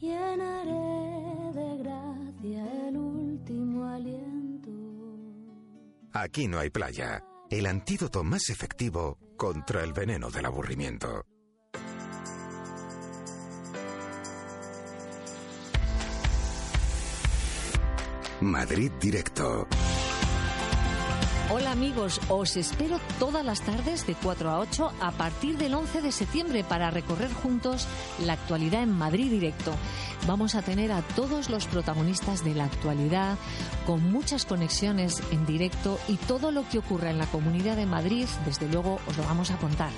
Llenaré de gracia el último aliento. Aquí no hay playa. El antídoto más efectivo contra el veneno del aburrimiento. Madrid Directo. Hola amigos, os espero todas las tardes de 4 a 8 a partir del 11 de septiembre para recorrer juntos la actualidad en Madrid Directo. Vamos a tener a todos los protagonistas de la actualidad con muchas conexiones en directo y todo lo que ocurra en la Comunidad de Madrid, desde luego os lo vamos a contar.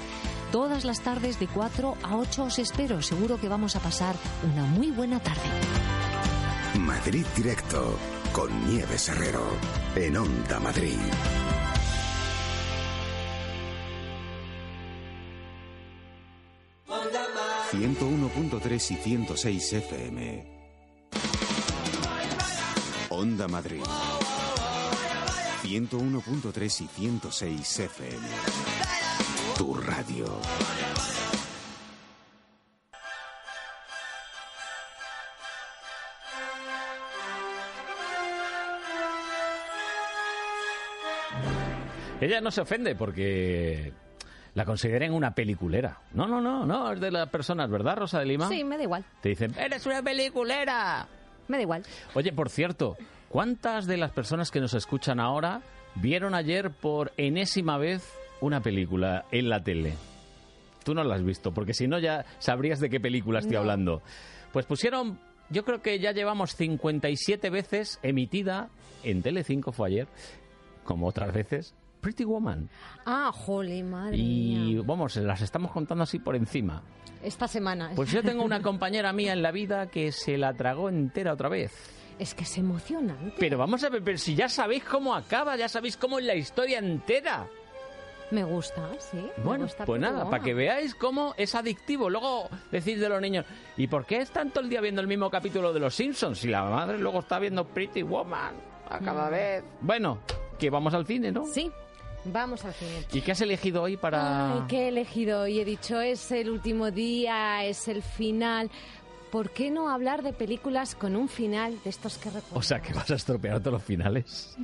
Todas las tardes de 4 a 8 os espero, seguro que vamos a pasar una muy buena tarde. Madrid Directo con Nieves Herrero en Onda Madrid. Onda 101.3 y 106 FM. Onda Madrid. 101.3 y 106 FM. Tu radio. Ella no se ofende porque la consideran una peliculera. No, no, no, no, es de las personas, ¿verdad, Rosa de Lima? Sí, me da igual. Te dicen, eres una peliculera. Me da igual. Oye, por cierto, ¿cuántas de las personas que nos escuchan ahora vieron ayer por enésima vez una película en la tele? Tú no la has visto, porque si no ya sabrías de qué película estoy No. hablando. Pues pusieron, yo creo que ya llevamos 57 veces emitida en Telecinco fue ayer, como otras veces, Pretty Woman. Ah, jole, madre Y mía. vamos, las estamos contando así por encima. Esta semana. Pues yo tengo una compañera mía en la vida que se la tragó entera otra vez. Es que es emocionante. Pero vamos a ver, pero si ya sabéis cómo acaba, ya sabéis cómo es la historia entera. Me gusta, sí. Bueno, gusta pues nada, para que veáis cómo es adictivo. Luego decís de los niños, ¿y por qué están todo el día viendo el mismo capítulo de Los Simpsons? Si la madre luego está viendo Pretty Woman a cada Mm. vez. Bueno, que vamos al cine, ¿no? Sí, vamos al cine. ¿Y qué has elegido hoy para...? Ay, ¿qué he elegido? Y he dicho, es el último día, es el final. ¿Por qué no hablar de películas con un final de estos que recuerdo? O sea, que vas a estropear todos los finales.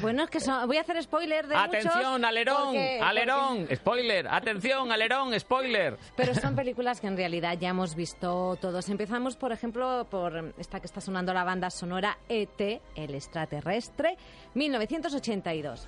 Bueno, es que son- voy a hacer spoiler de ¡Atención, muchos, alerón! porque- ¡Alerón! ¡Spoiler! ¡Atención, alerón! ¡Spoiler! Pero son películas que en realidad ya hemos visto todos. Empezamos, por ejemplo, por esta que está sonando la banda sonora ET, el extraterrestre, 1982.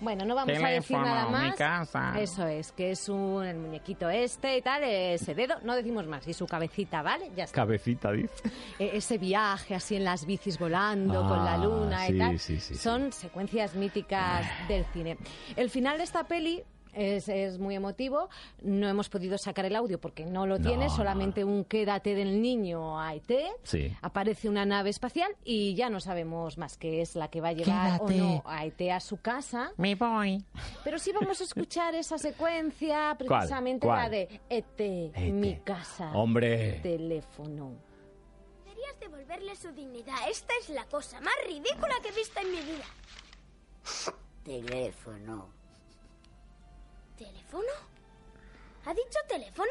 Bueno, no vamos a decir Teléfono, nada mi más. casa. Eso es, que es un el muñequito este y tal, ese dedo, no decimos más, y su cabecita, ¿vale? Ya está. Cabecita, dice. E- ese viaje así en las bicis volando con la Ah, luna sí, y tal. sí, sí, sí. Son secuencias míticas del cine. El final de esta peli es, es muy emotivo. No hemos podido sacar el audio porque no lo No, tiene, no, solamente un quédate del niño a ET. Sí. Aparece una nave espacial y ya no sabemos más qué es la que va a llevar Quédate. o no a ET a su casa. Me voy. Pero sí vamos a escuchar esa secuencia, precisamente ¿Cuál? la de ET, mi casa. Hombre. Teléfono. Deberías devolverle su dignidad. Esta es la cosa más ridícula que he visto en mi vida. Teléfono. ¿Teléfono? ¿Ha dicho teléfono?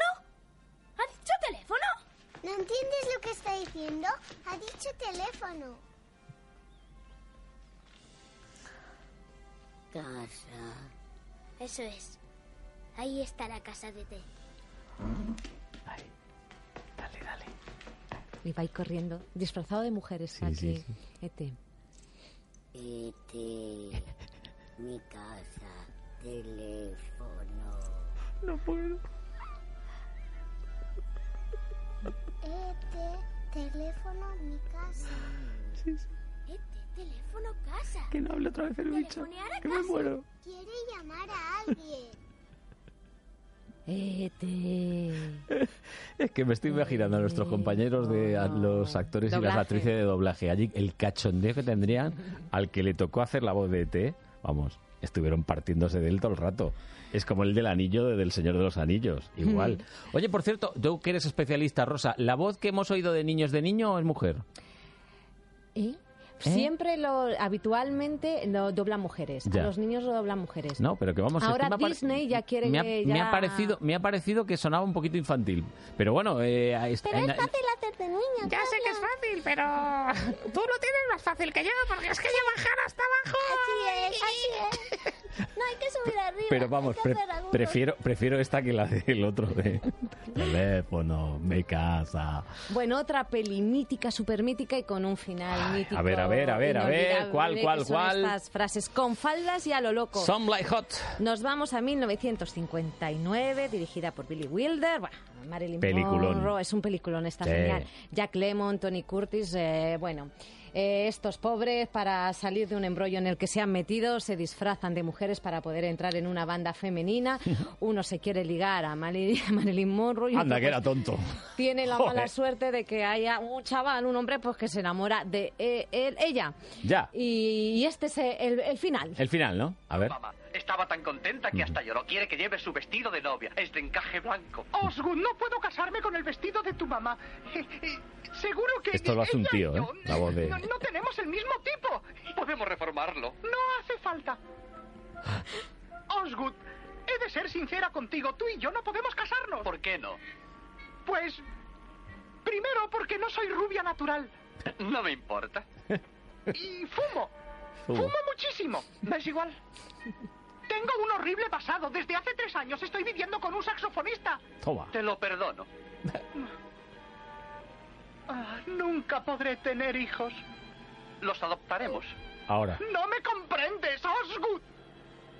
¿Ha dicho teléfono? ¿No entiendes lo que está diciendo? Ha dicho teléfono. casa. Eso es. Ahí está la casa de té. Y va ahí corriendo, disfrazado de mujer está Sí, sí, aquí. sí. Ete. Este. Mi casa. Teléfono. No puedo. Este. Teléfono, mi casa. Sí, sí. Este. Teléfono, casa. Que no hable otra vez el bicho. Que me muero. Quiere llamar a alguien. Ete. Es que me estoy imaginando a nuestros compañeros de a los actores y las actrices de doblaje. Allí el cachondeo que tendrían al que le tocó hacer la voz de ET, vamos, estuvieron partiéndose de él todo el rato. Es como el del anillo de- del Señor de los Anillos, igual. Oye, por cierto, tú que eres especialista, Rosa, ¿la voz que hemos oído de niños de niño es mujer? ¿Eh? Siempre lo habitualmente lo doblan mujeres. Ya. A los niños lo doblan mujeres. No, pero que vamos... es que Ahora me ha pare- Disney ya quiere me ha, que me ya- ha parecido me ha parecido que sonaba un poquito infantil pero bueno eh, está- Pero en- es fácil hacer de niño. Ya sé que es fácil, pero tú lo tienes más fácil que yo, porque es que ya bajar hasta abajo. Así es, así es. No hay que subir arriba. Pero vamos, que pre- prefiero, prefiero esta que la del otro de teléfono, mi casa. Bueno, otra peli mítica, súper mítica y con un final mítico. a ver, a ver, a ver, a ver, ¿cuál, que cuál, son cuál? Estas frases con faldas y a lo loco. Some like hot. Nos vamos a 1959, dirigida por Billy Wilder. Bueno, Marilyn Peliculón. Monroe, es un peliculón, está Sí. genial. Jack Lemmon, Tony Curtis, eh, bueno. Eh, estos pobres, para salir de un embrollo en el que se han metido, se disfrazan de mujeres para poder entrar en una banda femenina. Uno se quiere ligar a Mari- a Marilyn Monroe y Anda, otro, que era pues, tonto. tiene la Joder. mala suerte de que haya un chaval, un hombre, pues que se enamora de eh, él, ella. Ya. Y, y este es el, el final. El final, ¿no? A ver. Estaba tan contenta que hasta lloró. Quiere que lleve su vestido de novia. Es de encaje blanco. Osgood, no puedo casarme con el vestido de tu mamá. Eh, eh, Seguro que Esto lo hace un tío, ¿eh? La voz de... no, no tenemos el mismo tipo. Podemos reformarlo. No hace falta. Osgood, he de ser sincera contigo. Tú y yo no podemos casarnos. ¿Por qué no? Pues, primero porque no soy rubia natural. No me importa. Y fumo. Fumo. Fumo muchísimo. ¿Ves igual? Tengo un horrible pasado. Desde hace tres años estoy viviendo con un saxofonista. Toma. Te lo perdono. Ah, nunca podré tener hijos. Los adoptaremos. Ahora. No me comprendes, Osgood.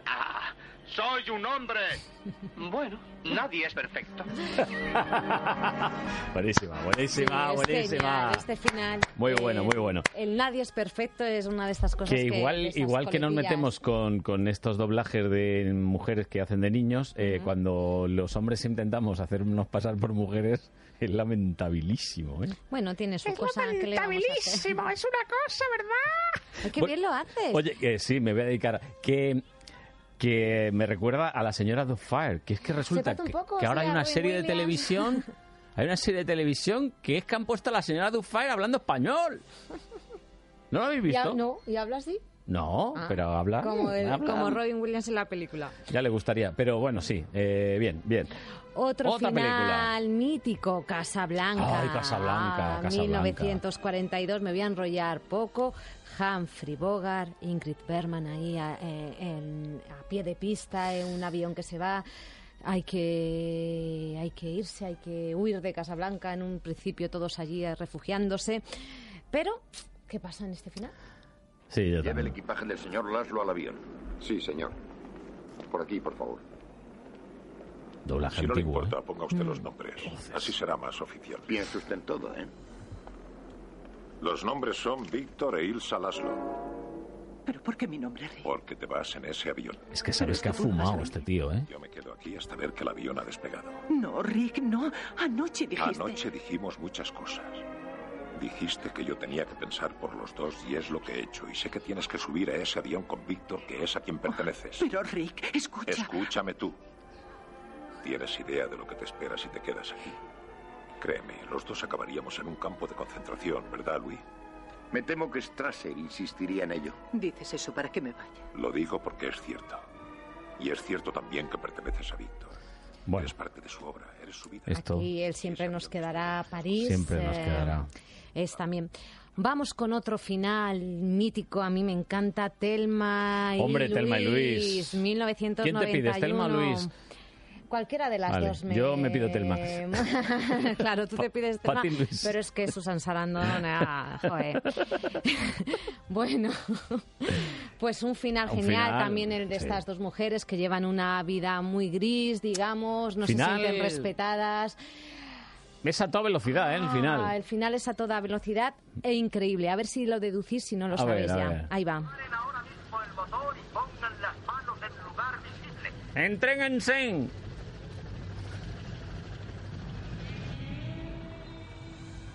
Ah, soy un hombre. Bueno, nadie es perfecto. Buenísima, buenísima, Sí, es buenísima. genial, este final. Muy eh, bueno, muy bueno. El nadie es perfecto es una de estas cosas Que que... igual, esas igual que nos metemos con, con estos doblajes de mujeres que hacen de niños, eh, cuando los hombres intentamos hacernos pasar por mujeres, es lamentabilísimo, ¿eh? Bueno, tiene su cosa que le vamos a hacer. Lamentabilísimo, es una cosa, ¿verdad? Ay, qué Bueno, bien lo haces. Oye, que sí, me voy a dedicar. Que, que me recuerda a la señora Fire, que es que resulta que, poco, que ahora hay una Robin serie de televisión. Hay una serie de televisión que es que han puesto a la señora Fire hablando español. ¿No lo habéis Y visto? no, ¿y habla así? No, Ah, pero habla. Como, el- habla. como Robin Williams en la película. Ya le gustaría, pero bueno, sí, eh, bien, bien. Otro Otra final película. mítico, Casablanca. Ay, Casablanca, Ah, Casablanca. 1942, me voy a enrollar poco. Humphrey Bogart, Ingrid Bergman ahí a, eh, en- a pie de pista, en un avión que se va. Hay que, hay que irse, hay que huir de Casablanca. En un principio todos allí eh, refugiándose. Pero, ¿qué pasa en este final? Sí, yo Lleve el equipaje del señor Laszlo al avión. Sí, señor. Por aquí, por favor. Doblaje Si no le antiguo. importa, ¿eh? ponga usted los nombres. Así será más oficial. Piense usted en todo, ¿eh? Los nombres son Víctor e Ilsa Laszlo. ¿Pero por qué mi nombre, Rick? Porque te vas en ese avión. Es que sabes que ha fumado este tío, ¿eh? Yo me quedo aquí hasta ver que el avión ha despegado. No, Rick, no. Anoche dijiste... Anoche dijimos muchas cosas. Dijiste que yo tenía que pensar por los dos y es lo que he hecho. Y sé que tienes que subir a ese avión con Víctor, que es a quien perteneces. Pero, Rick, escucha. Escúchame tú. ¿Tienes idea de lo que te espera si te quedas aquí? Créeme, los dos acabaríamos en un campo de concentración, ¿verdad, Luis? Me temo que Strasser insistiría en ello. Dices eso para que me vaya. Lo digo porque es cierto. Y es cierto también que perteneces a Víctor. Bueno. Eres parte de su obra, eres su vida. Esto Y él siempre nos quedará París. siempre nos eh, quedará. Es también. Vamos con otro final mítico, a mí me encanta, Telma y Hombre, Luis. Telma y Luis. 1991. ¿Quién te pides, Telma o Luis? Cualquiera de las Vale, dos. yo me pido Telma. claro, tú te pides Telma, pero es que Susan Sarandon, ah, joder. bueno, pues un final Un genial final, también el de sí. estas dos mujeres que llevan una vida muy gris, digamos, no Final- se sienten respetadas. Es a toda velocidad, ¿eh? El Ah, final. el final es a toda velocidad e increíble. A ver si lo deducís si no lo A ver, sabéis a ya. ver. Ahí va. ¡Entréguense!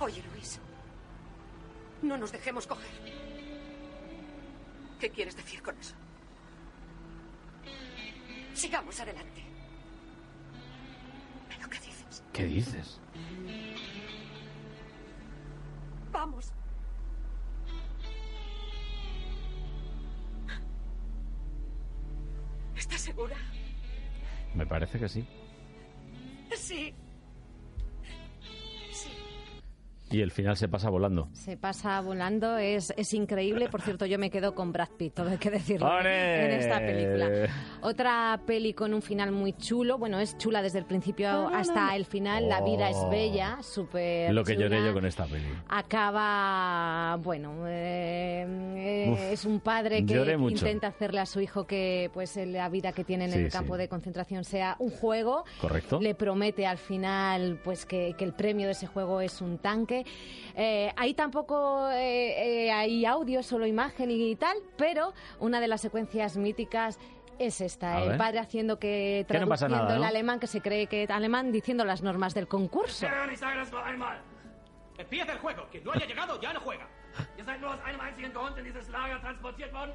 Oye, Luis. No nos dejemos coger. ¿Qué quieres decir con eso? Sigamos adelante. ¿Pero qué dices? ¿Qué dices? Vamos. ¿Estás segura? Me parece que sí. Y el final se pasa volando. Se pasa volando, es, es increíble. Por cierto, yo me quedo con Brad Pitt, todo hay que decirlo, ¡Ole! en esta película. Otra peli con un final muy chulo, bueno, es chula desde el principio hasta el final. La vida es Oh. bella, súper Lo que chula. lloré yo con esta peli. Acaba, bueno, eh, eh, Uf, es un padre que intenta hacerle a su hijo que pues la vida que tiene en Sí, el sí. campo de concentración sea un juego. Correcto. Le promete al final pues que, que el premio de ese juego es un tanque. Eh, ahí tampoco eh, eh, hay audio, solo imagen y tal, pero una de las secuencias míticas es esta, A el ver. padre haciendo que Que no traduciendo nada, el ¿no? alemán que se cree que es alemán diciendo las normas del concurso. Empieza el juego. Quien no haya llegado ya no juega. Ihr seid nur aus einem einzigen Grund in dieses Lager transportiert worden.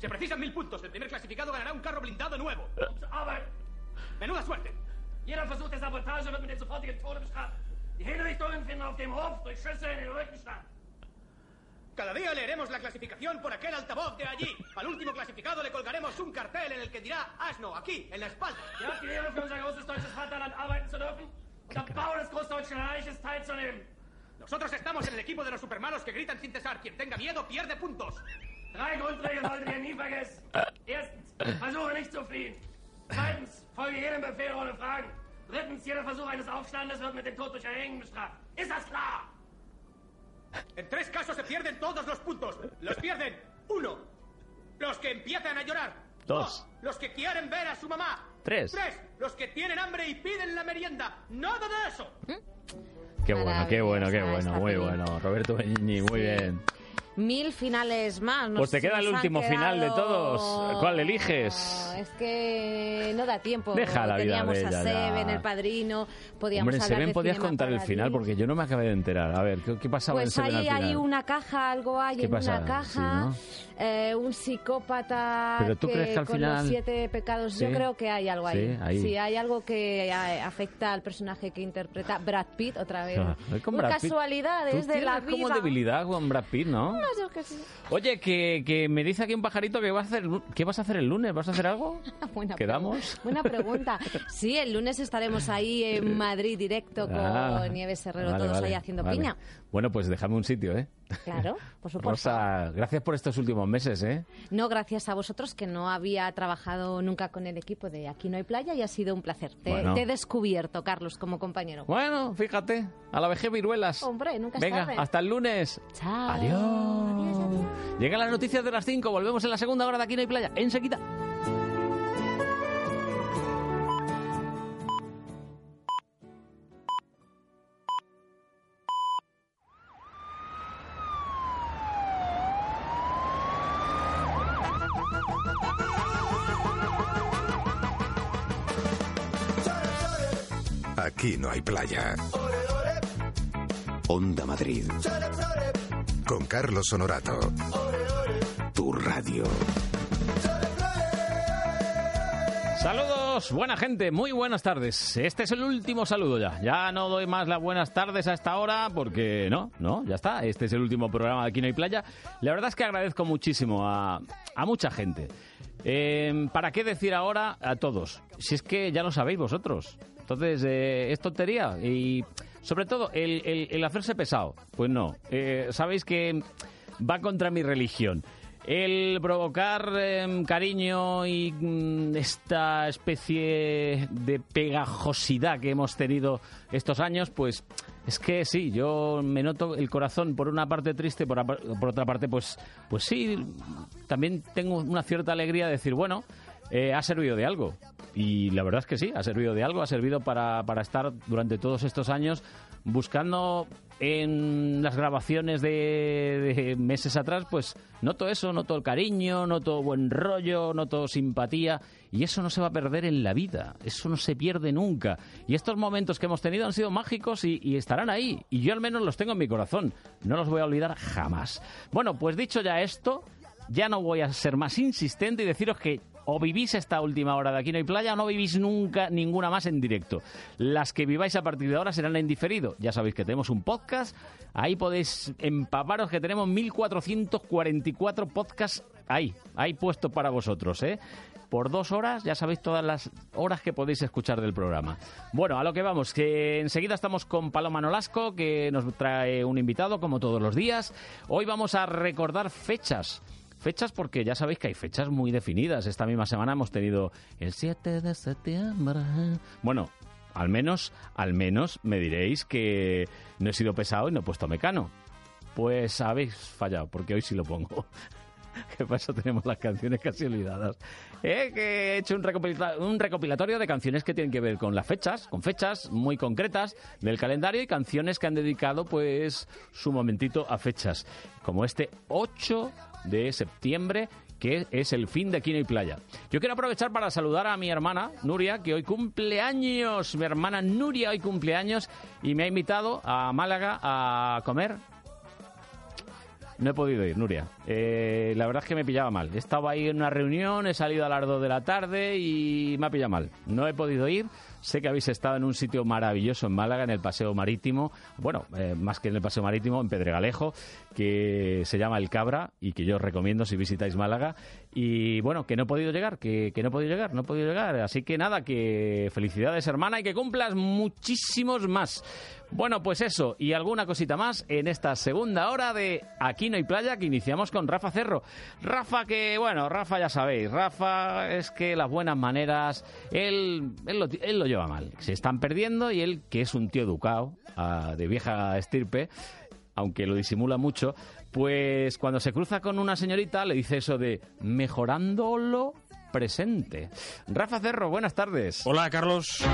Se precisan mil puntos. El primer clasificado ganará un carro blindado nuevo. Menuda suerte. Jeder Versuch der Sabotage wird mit dem sofortigen Tode bestraft. Die Hinrichtungen finden auf dem Hof durch Schüsse in den Rücken statt. Cada día leeremos la clasificación por aquel altavoz de allí. Al último clasificado le colgaremos un cartel en el que dirá Asno, aquí, en la espalda. Ihr habt die Ehre, für unser großes deutsches Vaterland arbeiten zu dürfen und am Bau des Großdeutschen Reiches teilzunehmen. Nosotros estamos en el equipo de los supermanos que gritan sin cesar. Quien tenga miedo pierde puntos. Drei Grundregeln solltet ihr nie vergessen. Erstens, versuche nicht zu fliehen. Zweitens, folge jedem Befehl ohne Fragen. Drittens, jeder Versuch eines Aufstandes wird mit dem Tod durch Erhängen bestraft. Ist das klar? En tres casos se pierden todos los puntos. Los pierden, uno, los que empiezan a llorar. Dos. Los que quieren ver a su mamá. Tres. Tres, los que tienen hambre y piden la merienda. Nada de eso. Qué bueno, qué bueno, qué bueno, muy bueno. Roberto Benigni, muy bien. Mil finales más. nos- Pues te queda el último final de todos. ¿Cuál eliges? Es que no da tiempo. Deja la vida Teníamos bella a ya. Seven, el padrino, podíamos Hombre, Seven de podías contar el final porque yo no me acabé de enterar. A ver, ¿qué, qué pasaba Pues en Seven ahí al hay final? una caja, algo hay ¿Qué en una caja, eh, un psicópata Pero tú crees que al con final- los siete pecados, yo creo que hay algo ahí. Sí, ahí. Sí, hay algo que eh, afecta al personaje que interpreta Brad Pitt otra vez. Ah, con Brad Pitt. casualidades de la tienes como vida. debilidad con Brad Pitt, ¿no? No, yo que sí. Oye, que, que me dice aquí un pajarito que vas a hacer, ¿qué vas a hacer el lunes? ¿Vas a hacer algo? Buena ¿Quedamos? Buena pregunta. Sí, el lunes estaremos ahí en Madrid directo con Ah, Nieves Herrero, vale, todos vale, ahí haciendo vale. piña. Bueno, pues déjame un sitio, ¿eh? Claro, por supuesto. Rosa, gracias por estos últimos meses, ¿eh? No, gracias a vosotros que no había trabajado nunca con el equipo de Aquí no hay playa y ha sido un placer. Te, Bueno. te he descubierto, Carlos, como compañero. Bueno, fíjate, a la vejez viruelas. Hombre, nunca Venga, tarde. hasta el lunes. Chao. Adiós. Llegan las noticias de las 5, volvemos en la segunda hora de Aquí no hay playa, enseguida. Aquí no hay playa. Onda Madrid. Con Carlos Honorato. Tu radio. Saludos, buena gente, muy buenas tardes. Este es el último saludo ya. Ya no doy más las buenas tardes a esta hora porque no, no, ya está. Este es el último programa de Aquí no hay playa. La verdad es que agradezco muchísimo a, a mucha gente. Eh, ¿Para qué decir ahora a todos? Si es que ya lo sabéis vosotros. Entonces, eh, es tontería. Y Sobre todo, el, el- el hacerse pesado. Pues no. Eh, Sabéis que va contra mi religión. El provocar em, cariño y mm, esta especie de pegajosidad que hemos tenido estos años, pues es que sí, yo me noto el corazón por una parte triste, por, por otra parte, pues, pues sí, también tengo una cierta alegría de decir, bueno, eh, ha servido de algo. Y la verdad es que sí, ha servido de algo, ha servido para, para estar durante todos estos años buscando en las grabaciones de, meses atrás, pues noto eso, noto el cariño, noto buen rollo, noto simpatía, y eso no se va a perder en la vida, eso no se pierde nunca. Y estos momentos que hemos tenido han sido mágicos y estarán ahí, y yo al menos los tengo en mi corazón, no los voy a olvidar jamás. Bueno, pues dicho ya esto, ya no voy a ser más insistente y deciros que o vivís esta última hora de Aquí no hay playa o no vivís nunca ninguna más en directo. Las que viváis a partir de ahora serán en diferido. Ya sabéis que tenemos un podcast, ahí podéis empaparos que tenemos 1444 podcasts ahí, ahí puesto para vosotros, ¿eh? Por dos horas, ya sabéis todas las horas que podéis escuchar del programa. Bueno, a lo que vamos, que enseguida estamos con Paloma Nolasco, que nos trae un invitado, como todos los días. Hoy vamos a recordar fechas. Fechas porque ya sabéis que hay fechas muy definidas. Esta misma semana hemos tenido el 7 de septiembre. Bueno, al menos, al menos me diréis que no he sido pesado y no he puesto mecano. Pues habéis fallado, porque hoy sí lo pongo. que para eso tenemos las canciones casi olvidadas. Eh, he hecho un, recopilata- un recopilatorio de canciones que tienen que ver con las fechas, con fechas muy concretas del calendario y canciones que han dedicado pues su momentito a fechas, como este 8 de septiembre que es el fin de Aquí no hay playa. Yo quiero aprovechar para saludar a mi hermana Nuria, que hoy cumple años. Mi hermana Nuria hoy cumple años y me ha invitado a Málaga a comer no he podido ir, Nuria. Eh, la verdad es que me pillaba mal. Estaba ahí en una reunión, he salido a las 2 de la tarde y me ha pillado mal. No he podido ir. Sé que habéis estado en un sitio maravilloso en Málaga, en el Paseo Marítimo. Bueno, eh, más que en el Paseo Marítimo, en Pedregalejo, que se llama El Cabra y que yo os recomiendo si visitáis Málaga. Y bueno, que no he podido llegar, que, que no he podido llegar, no he podido llegar. Así que nada, que felicidades, hermana, y que cumplas muchísimos más. Bueno, pues eso y alguna cosita más en esta segunda hora de Aquí no hay playa que iniciamos con Rafa Cerro. Rafa que, bueno, Rafa ya sabéis, Rafa es que las buenas maneras, él, él, lo, él lo lleva mal. Se están perdiendo y él, que es un tío educado, ah, de vieja estirpe, aunque lo disimula mucho, pues cuando se cruza con una señorita le dice eso de mejorándolo presente. Rafa Cerro, buenas tardes. Hola, Carlos.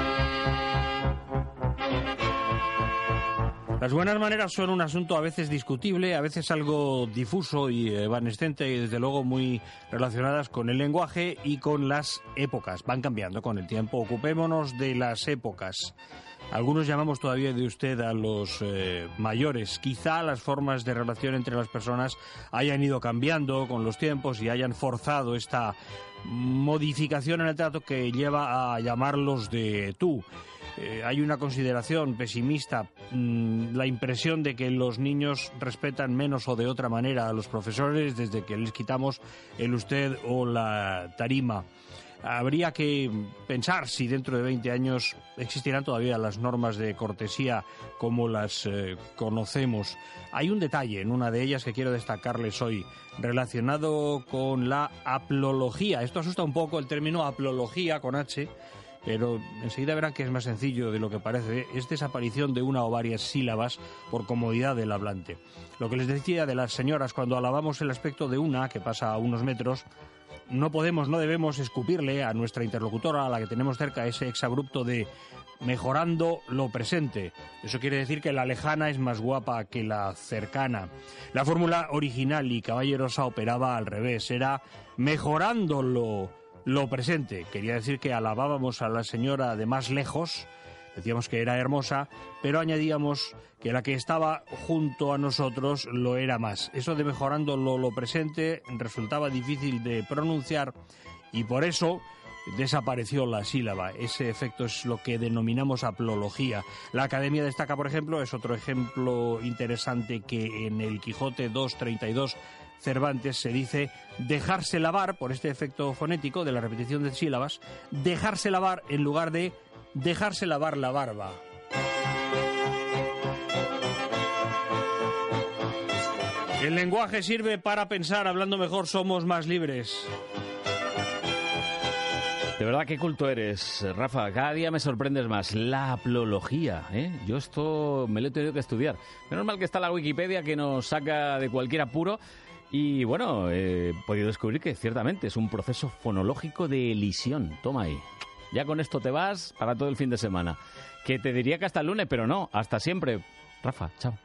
Las buenas maneras son un asunto a veces discutible, a veces algo difuso y evanescente y desde luego muy relacionadas con el lenguaje y con las épocas. Van cambiando con el tiempo. Ocupémonos de las épocas. Algunos llamamos todavía de usted a los eh, mayores. Quizá las formas de relación entre las personas hayan ido cambiando con los tiempos y hayan forzado esta modificación en el trato que lleva a llamarlos de tú. Eh, hay una consideración pesimista, mm, la impresión de que los niños respetan menos o de otra manera a los profesores desde que les quitamos el usted o la tarima. Habría que pensar si dentro de 20 años existirán todavía las normas de cortesía como las eh, conocemos. Hay un detalle en una de ellas que quiero destacarles hoy, relacionado con la aplología. Esto asusta un poco el término aplología con H, pero enseguida verán que es más sencillo de lo que parece. Es desaparición de una o varias sílabas por comodidad del hablante. Lo que les decía de las señoras cuando alabamos el aspecto de una que pasa a unos metros, no podemos, no debemos escupirle a nuestra interlocutora, a la que tenemos cerca, ese exabrupto de mejorando lo presente. Eso quiere decir que la lejana es más guapa que la cercana. La fórmula original y caballerosa operaba al revés, era mejorando lo, lo presente. Quería decir que alabábamos a la señora de más lejos, decíamos que era hermosa, pero añadíamos que la que estaba junto a nosotros lo era más. Eso de mejorando lo, presente resultaba difícil de pronunciar y por eso desapareció la sílaba. Ese efecto es lo que denominamos aplología. La Academia destaca, por ejemplo, es otro ejemplo interesante que en el Quijote 232 Cervantes se dice dejarse lavar, por este efecto fonético de la repetición de sílabas, dejarse lavar en lugar de dejarse lavar la barba. El lenguaje sirve para pensar, hablando mejor somos más libres. De verdad, qué culto eres, Rafa. Cada día me sorprendes más. La aplología. ¿eh? Yo esto me lo he tenido que estudiar. Menos mal que está la Wikipedia que nos saca de cualquier apuro. Y bueno, eh, he podido descubrir que ciertamente es un proceso fonológico de elisión. Toma ahí. Ya con esto te vas para todo el fin de semana. Que te diría que hasta el lunes, pero no, hasta siempre. Rafa, chao.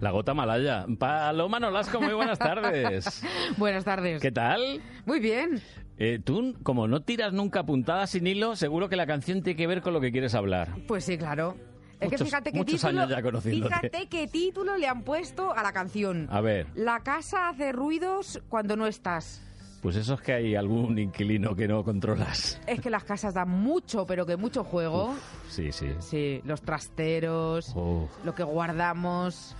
La gota, malaya. Paloma Nolasco, muy buenas tardes. Buenas tardes. ¿Qué tal? Muy bien. Eh, tú, como no tiras nunca puntadas sin hilo, seguro que la canción tiene que ver con lo que quieres hablar. Pues sí, claro. Es que Muchos- fíjate qué muchos título, años ya conociéndote. fíjate qué título le han puesto a la canción. A ver. La casa hace ruidos cuando no estás. Pues eso es que hay algún inquilino que no controlas. Es que las casas dan mucho, pero que mucho juego. Sí, sí. Sí, los trasteros, Uf. lo que guardamos,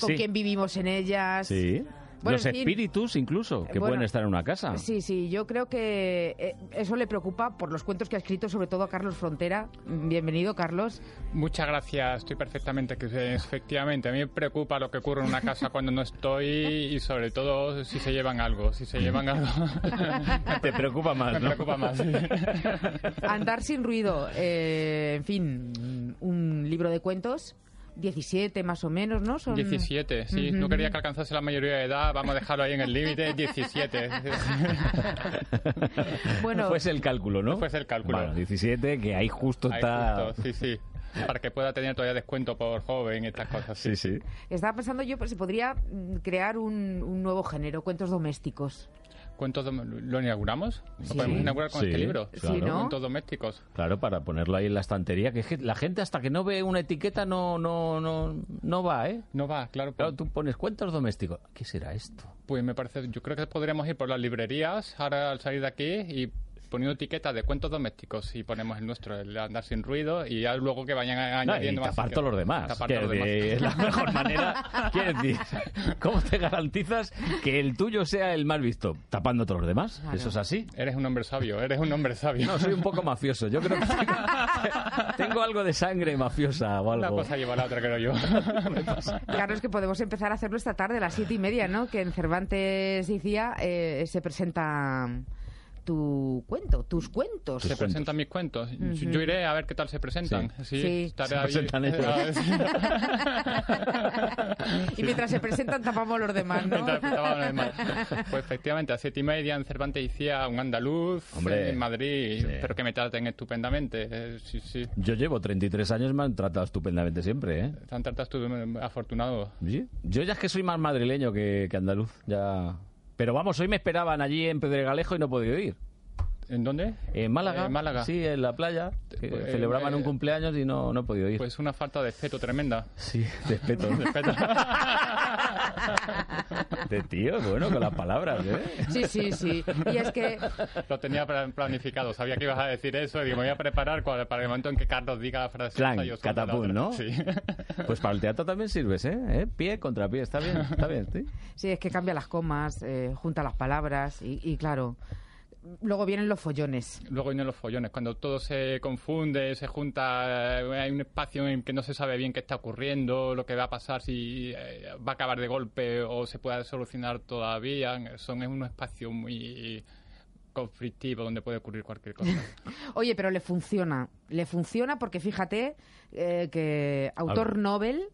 con Sí. quién vivimos en ellas. Sí. Bueno, Los espíritus incluso, que Bueno, pueden estar en una casa. Sí, sí, yo creo que eh, eso le preocupa por los cuentos que ha escrito, sobre todo a Carlos Frontera. Bienvenido, Carlos. Muchas gracias, estoy perfectamente. Que efectivamente, a mí me preocupa lo que ocurre en una casa cuando no estoy y sobre todo si se llevan algo. Si se llevan algo. Te preocupa más, Me ¿no? preocupa más. sí. Andar sin ruido, eh, en fin, un libro de cuentos, 17 más o menos, ¿no? Son... 17, sí. No quería que alcanzase la mayoría de edad. Vamos a dejarlo ahí en el límite. 17. Bueno, Fuese el cálculo, ¿no? Fuese el cálculo. Bueno, 17, que ahí justo Ahí está... justo, sí, sí. Para que pueda tener todavía descuento por joven y estas cosas. Sí, sí. Estaba pensando yo, pues se podría mm, crear un, un nuevo género, cuentos domésticos. ¿Cuentos ¿Lo inauguramos? ¿Lo Sí. podemos inaugurar con Sí, este libro? claro. Sí, ¿no? Cuentos domésticos. Claro, para ponerlo ahí en la estantería, que es que la gente hasta que no ve una etiqueta no no no no va, ¿eh? No va, claro. Claro, tú pones cuentos domésticos. ¿Qué será esto? Pues me parece, yo creo que podríamos ir por las librerías ahora al salir de aquí y poniendo etiquetas de cuentos domésticos y ponemos el nuestro, el de andar sin ruido y ya luego que vayan No, y añadiendo más. tapar todos los demás. Tapar todos los demás. es la mejor manera. Quiero decir, ¿cómo te garantizas que el tuyo sea el más visto? Tapando todos los demás. Eso es así. Eres un hombre sabio, eres un hombre sabio. No, soy un poco mafioso. Yo creo que tengo, tengo algo de sangre mafiosa o algo. Una cosa lleva a la otra, creo yo. Claro, es que podemos empezar a hacerlo esta tarde a las siete y media, ¿no? Que en Cervantes decía eh, se presenta tu cuento, tus cuentos. Se presentan mis cuentos. Yo- Ujú. Yo iré a ver qué tal se presentan. Sí. Sí, Sí. estaré Se ahí. presentan ellos. Y mientras se presentan tapamos los demás, ¿no? Estaban los demás. Pues efectivamente, a siete y media en Cervantes decía un andaluz Hombre. en Madrid, pero que me traten estupendamente. Eh, Sí, sí. Yo llevo 33 años, me han tratado estupendamente siempre, ¿eh? Te han tratado tú afortunado. Sí. Yo ya es que soy más madrileño que, que andaluz, ya... Pero vamos, hoy me esperaban allí en Pedregalejo y no he podido ir. ¿En dónde? En Málaga. En Málaga. Sí, en la playa. que Pues, celebraban eh, un cumpleaños y no, no he podido ir. Pues una falta de respeto tremenda. Sí, respeto. Respeto. De tío, bueno, con las palabras, ¿eh? Sí, sí, sí. Y es que Lo tenía pla- planificado, sabía que ibas a decir eso y digo, me voy a preparar para el momento en que Carlos diga la frase. Clan, esa, yo suelto la catapum, otra. ¿no? Sí. Pues para el teatro también sirves, ¿eh? ¿Eh? Pie contra pie, está bien, está bien, sí. sí, es que cambia las comas, eh, junta las palabras y, y claro, luego vienen los follones. Luego vienen los follones, cuando todo se confunde, se junta, eh, hay un espacio en que no se sabe bien qué está ocurriendo, lo que va a pasar, si eh, va a acabar de golpe o se puede solucionar todavía. Son es un espacio muy conflictivo donde puede ocurrir cualquier cosa. Oye, pero le funciona, le funciona porque fíjate eh, que autor. Nobel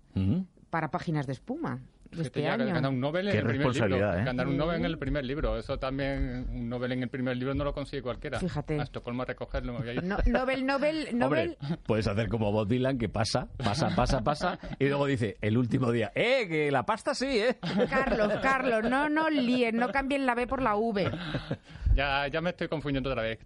para páginas de espuma este ya, año. ganar un Nobel en Qué el primer responsabilidad, libro. ¿eh? Ganar un Nobel en el primer libro. Eso también, un Nobel en el primer libro no lo consigue cualquiera. Fíjate. A Estocolmo a recogerlo. me voy a ir. No- Nobel, Nobel, Nobel. Hombre, puedes hacer como Bob Dylan, que pasa, pasa, pasa, pasa, y luego dice, el último día, ¡eh, que la pasta sí, eh! Carlos, Carlos, no, no líen, no cambien la B por la V. Ya, ya me estoy confundiendo otra vez.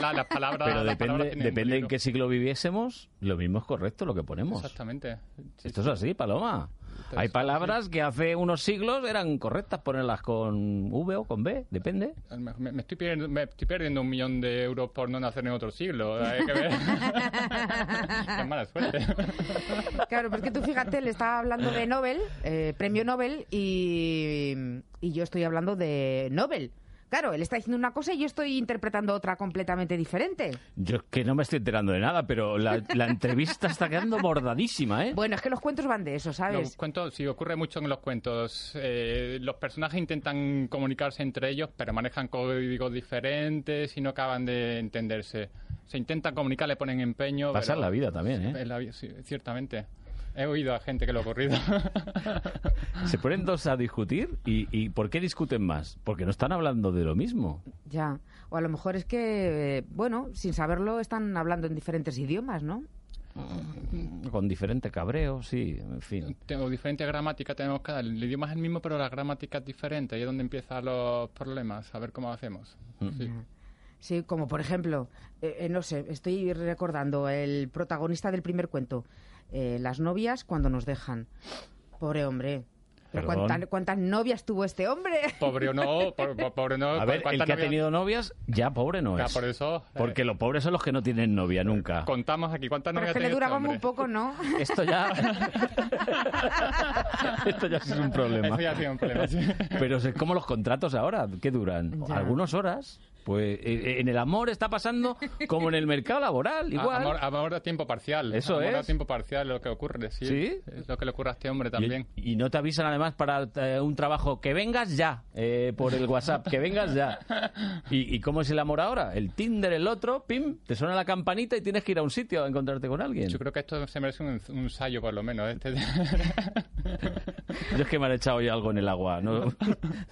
La- las palabras, Pero las palabras depende, depende en qué siglo viviésemos, lo mismo es correcto lo que ponemos. Exactamente. Esto es así, Paloma. Hay palabras que hace unos siglos eran correctas ponerlas con V o con B, depende. Me, me estoy perdiendo, me estoy perdiendo un millón de euros por no nacer en otro siglo. Hay que ver. Qué mala suerte. Claro, pero es que tú fíjate, le estaba hablando de Nobel, eh, premio Nobel, y, y yo estoy hablando de Nobel. Claro, él está diciendo una cosa y yo estoy interpretando otra completamente diferente. Yo es que no me estoy enterando de nada, pero la, la entrevista está quedando bordadísima, ¿eh? Bueno, es que los cuentos van de eso, Los ¿sabes? cuentos, sí, ocurre mucho en los cuentos. Eh, los personajes intentan comunicarse entre ellos, pero manejan códigos diferentes y no acaban de entenderse. Se intentan comunicar, le ponen empeño. Pasa pero- en la vida también, ¿eh? En la vida, sí, ciertamente. He oído a gente que lo ha ocurrido. Se ponen dos a discutir y, y ¿por qué discuten más? Porque no están hablando de lo mismo. Ya. O a lo mejor es que, eh, bueno, sin saberlo están hablando en diferentes idiomas, ¿no? Con diferente cabreo, sí, en fin. Tengo diferente gramática, tenemos cada. El idioma es el mismo, pero la gramática es diferente. Ahí es donde empiezan los problemas. A ver cómo hacemos. Sí. Sí, como por ejemplo, eh, eh, no sé, estoy recordando el protagonista del primer cuento, eh, las novias cuando nos dejan. Pobre hombre. Pero. ¿cuánta- ¿Cuántas novias tuvo este hombre? Pobre o no, po- po- pobre no. A ver, el ¿cuántas que ha tenido novias, ya pobre no Ya, es. por eso, eh, Porque los pobres son los que no tienen novia nunca. Contamos aquí cuántas Pero novias es que le tenido este duraba muy poco, ¿no? Esto ya... Esto ya sí es un problema. Eso ya ha sido un problema, sí. Pero es como los contratos ahora, ¿qué duran? Ya. Algunas horas. Pues eh, en el amor está pasando como en el mercado laboral, igual. Amor, amor a tiempo parcial. Eso amor a es. tiempo parcial es lo que ocurre, sí. ¿Sí? Es lo que le ocurre a este hombre también. Y, y no te avisan además para eh, un trabajo que vengas ya eh, por el WhatsApp, que vengas ya. ¿Y, y cómo es el amor ahora? El Tinder, el otro, pim, te suena la campanita y tienes que ir a un sitio a encontrarte con alguien. Yo creo que esto se merece un, un ensayo, por lo menos. Este... Yo es que me han echado ya algo en el agua. No,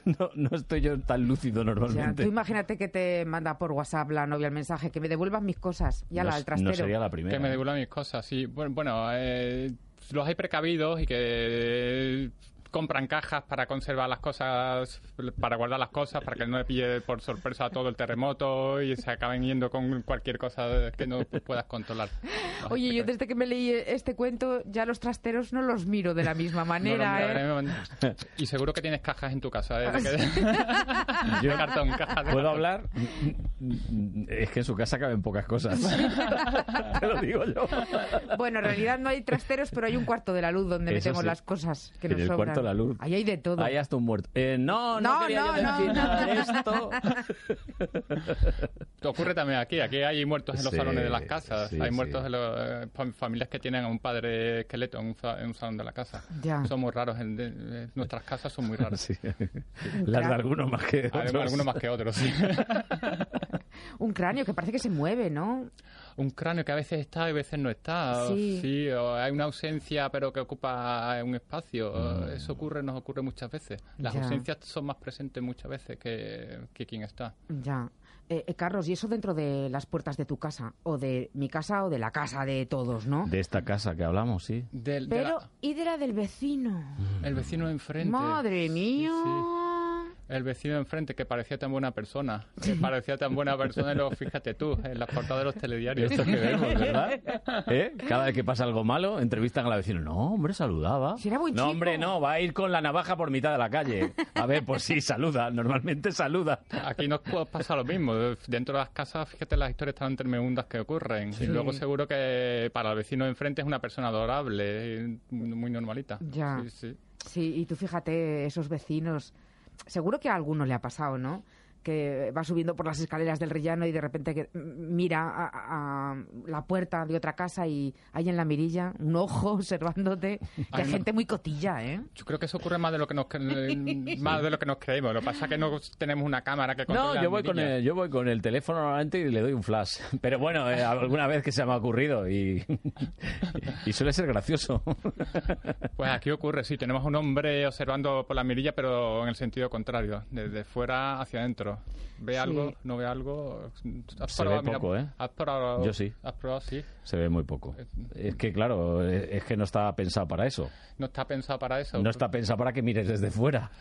no, no estoy yo tan lúcido normalmente. tú imagínate que te manda por WhatsApp la novia el mensaje, que me devuelvan mis cosas, ya No la no trastero. sería la primera. Que me devuelvan mis cosas, sí. Bueno, bueno, eh, los hay precavidos y que eh, compran cajas para conservar las cosas, para guardar las cosas, para que no le pille por sorpresa todo el terremoto y se acaben yendo con cualquier cosa que no puedas controlar. Oye, yo desde que me leí este cuento, ya los trasteros no los miro de la misma manera, No, ¿eh? no. Y seguro que tienes cajas en tu casa. ¿eh? De que- Yo- de cartón, cajas de ¿Puedo cartón. hablar? Es que en su casa caben pocas cosas. Te lo digo yo. Bueno, en realidad no hay trasteros, pero hay un cuarto de la luz donde Eso metemos sí. las cosas que En nos el sobran. La luz. Ahí hay de todo. Ahí hasta un muerto. Eh, no, no, No, quería no, yo no, decir no. nada de esto. Ocurre también aquí. Aquí hay muertos en los Sí, salones de las casas. sí, hay sí. muertos en los, eh, fam- familias que tienen a un padre esqueleto en un, en un salón de la casa. Ya. Son muy raros. en- de- eh, nuestras casas son muy raras. Sí. Las de algunos más que otros. Algunos, algunos más que otros, sí. Un cráneo que parece que se mueve, ¿no? Un cráneo que a veces está y a veces no está. o Sí. o hay una ausencia pero que ocupa un espacio. Mm. Eso ocurre, nos ocurre muchas veces. Las Ya. ausencias son más presentes muchas veces que, que quien está. Ya. Eh, eh, Carlos, ¿y eso dentro de las puertas de tu casa? O de mi casa o de la casa de todos, ¿no? De esta casa que hablamos, sí. Del- de Pero, la- ¿y de la del vecino? el vecino de enfrente. Madre mía. El vecino de enfrente que parecía tan buena persona. Que parecía tan buena persona y luego fíjate tú, en las portadas de los telediarios. Esto que vemos, ¿verdad? ¿Eh? Cada vez que pasa algo malo, entrevistan a la vecina. No, hombre, saludaba. Si era buen no, chico. hombre, no, va a ir con la navaja por mitad de la calle. A ver, pues sí, saluda. Normalmente saluda. Aquí nos pasar lo mismo. Dentro de las casas, fíjate las historias tan tremendas que ocurren. Sí. Y luego seguro que para el vecino de enfrente es una persona adorable, muy normalita. Ya. Sí, sí. Sí, y tú fíjate, esos vecinos, seguro que a alguno le ha pasado, ¿no? Que va subiendo por las escaleras del rellano y de repente que mira a, a- la puerta de otra casa y hay en la mirilla un ojo observándote. Que Ay, hay no. gente muy cotilla, ¿eh? Yo creo que eso ocurre más de lo que nos más de lo que nos creemos. Lo que pasa es que no tenemos una cámara que No, yo voy, con el, yo voy con el teléfono normalmente y le doy un flash. Pero bueno, eh, alguna vez que se me ha ocurrido y, y suele ser gracioso. Pues aquí ocurre, sí, tenemos un hombre observando por la mirilla, pero en el sentido contrario, desde fuera hacia adentro. Claro. Ve Sí. algo, no ve algo. ¿Has Se ve probado? Mira, poco, ¿eh? ¿Has probado? Yo sí. ¿Has probado? Sí. Se ve muy poco. Es que, claro, eh, es que no está pensado para eso. No está pensado para eso. No está pensado para que mires desde fuera.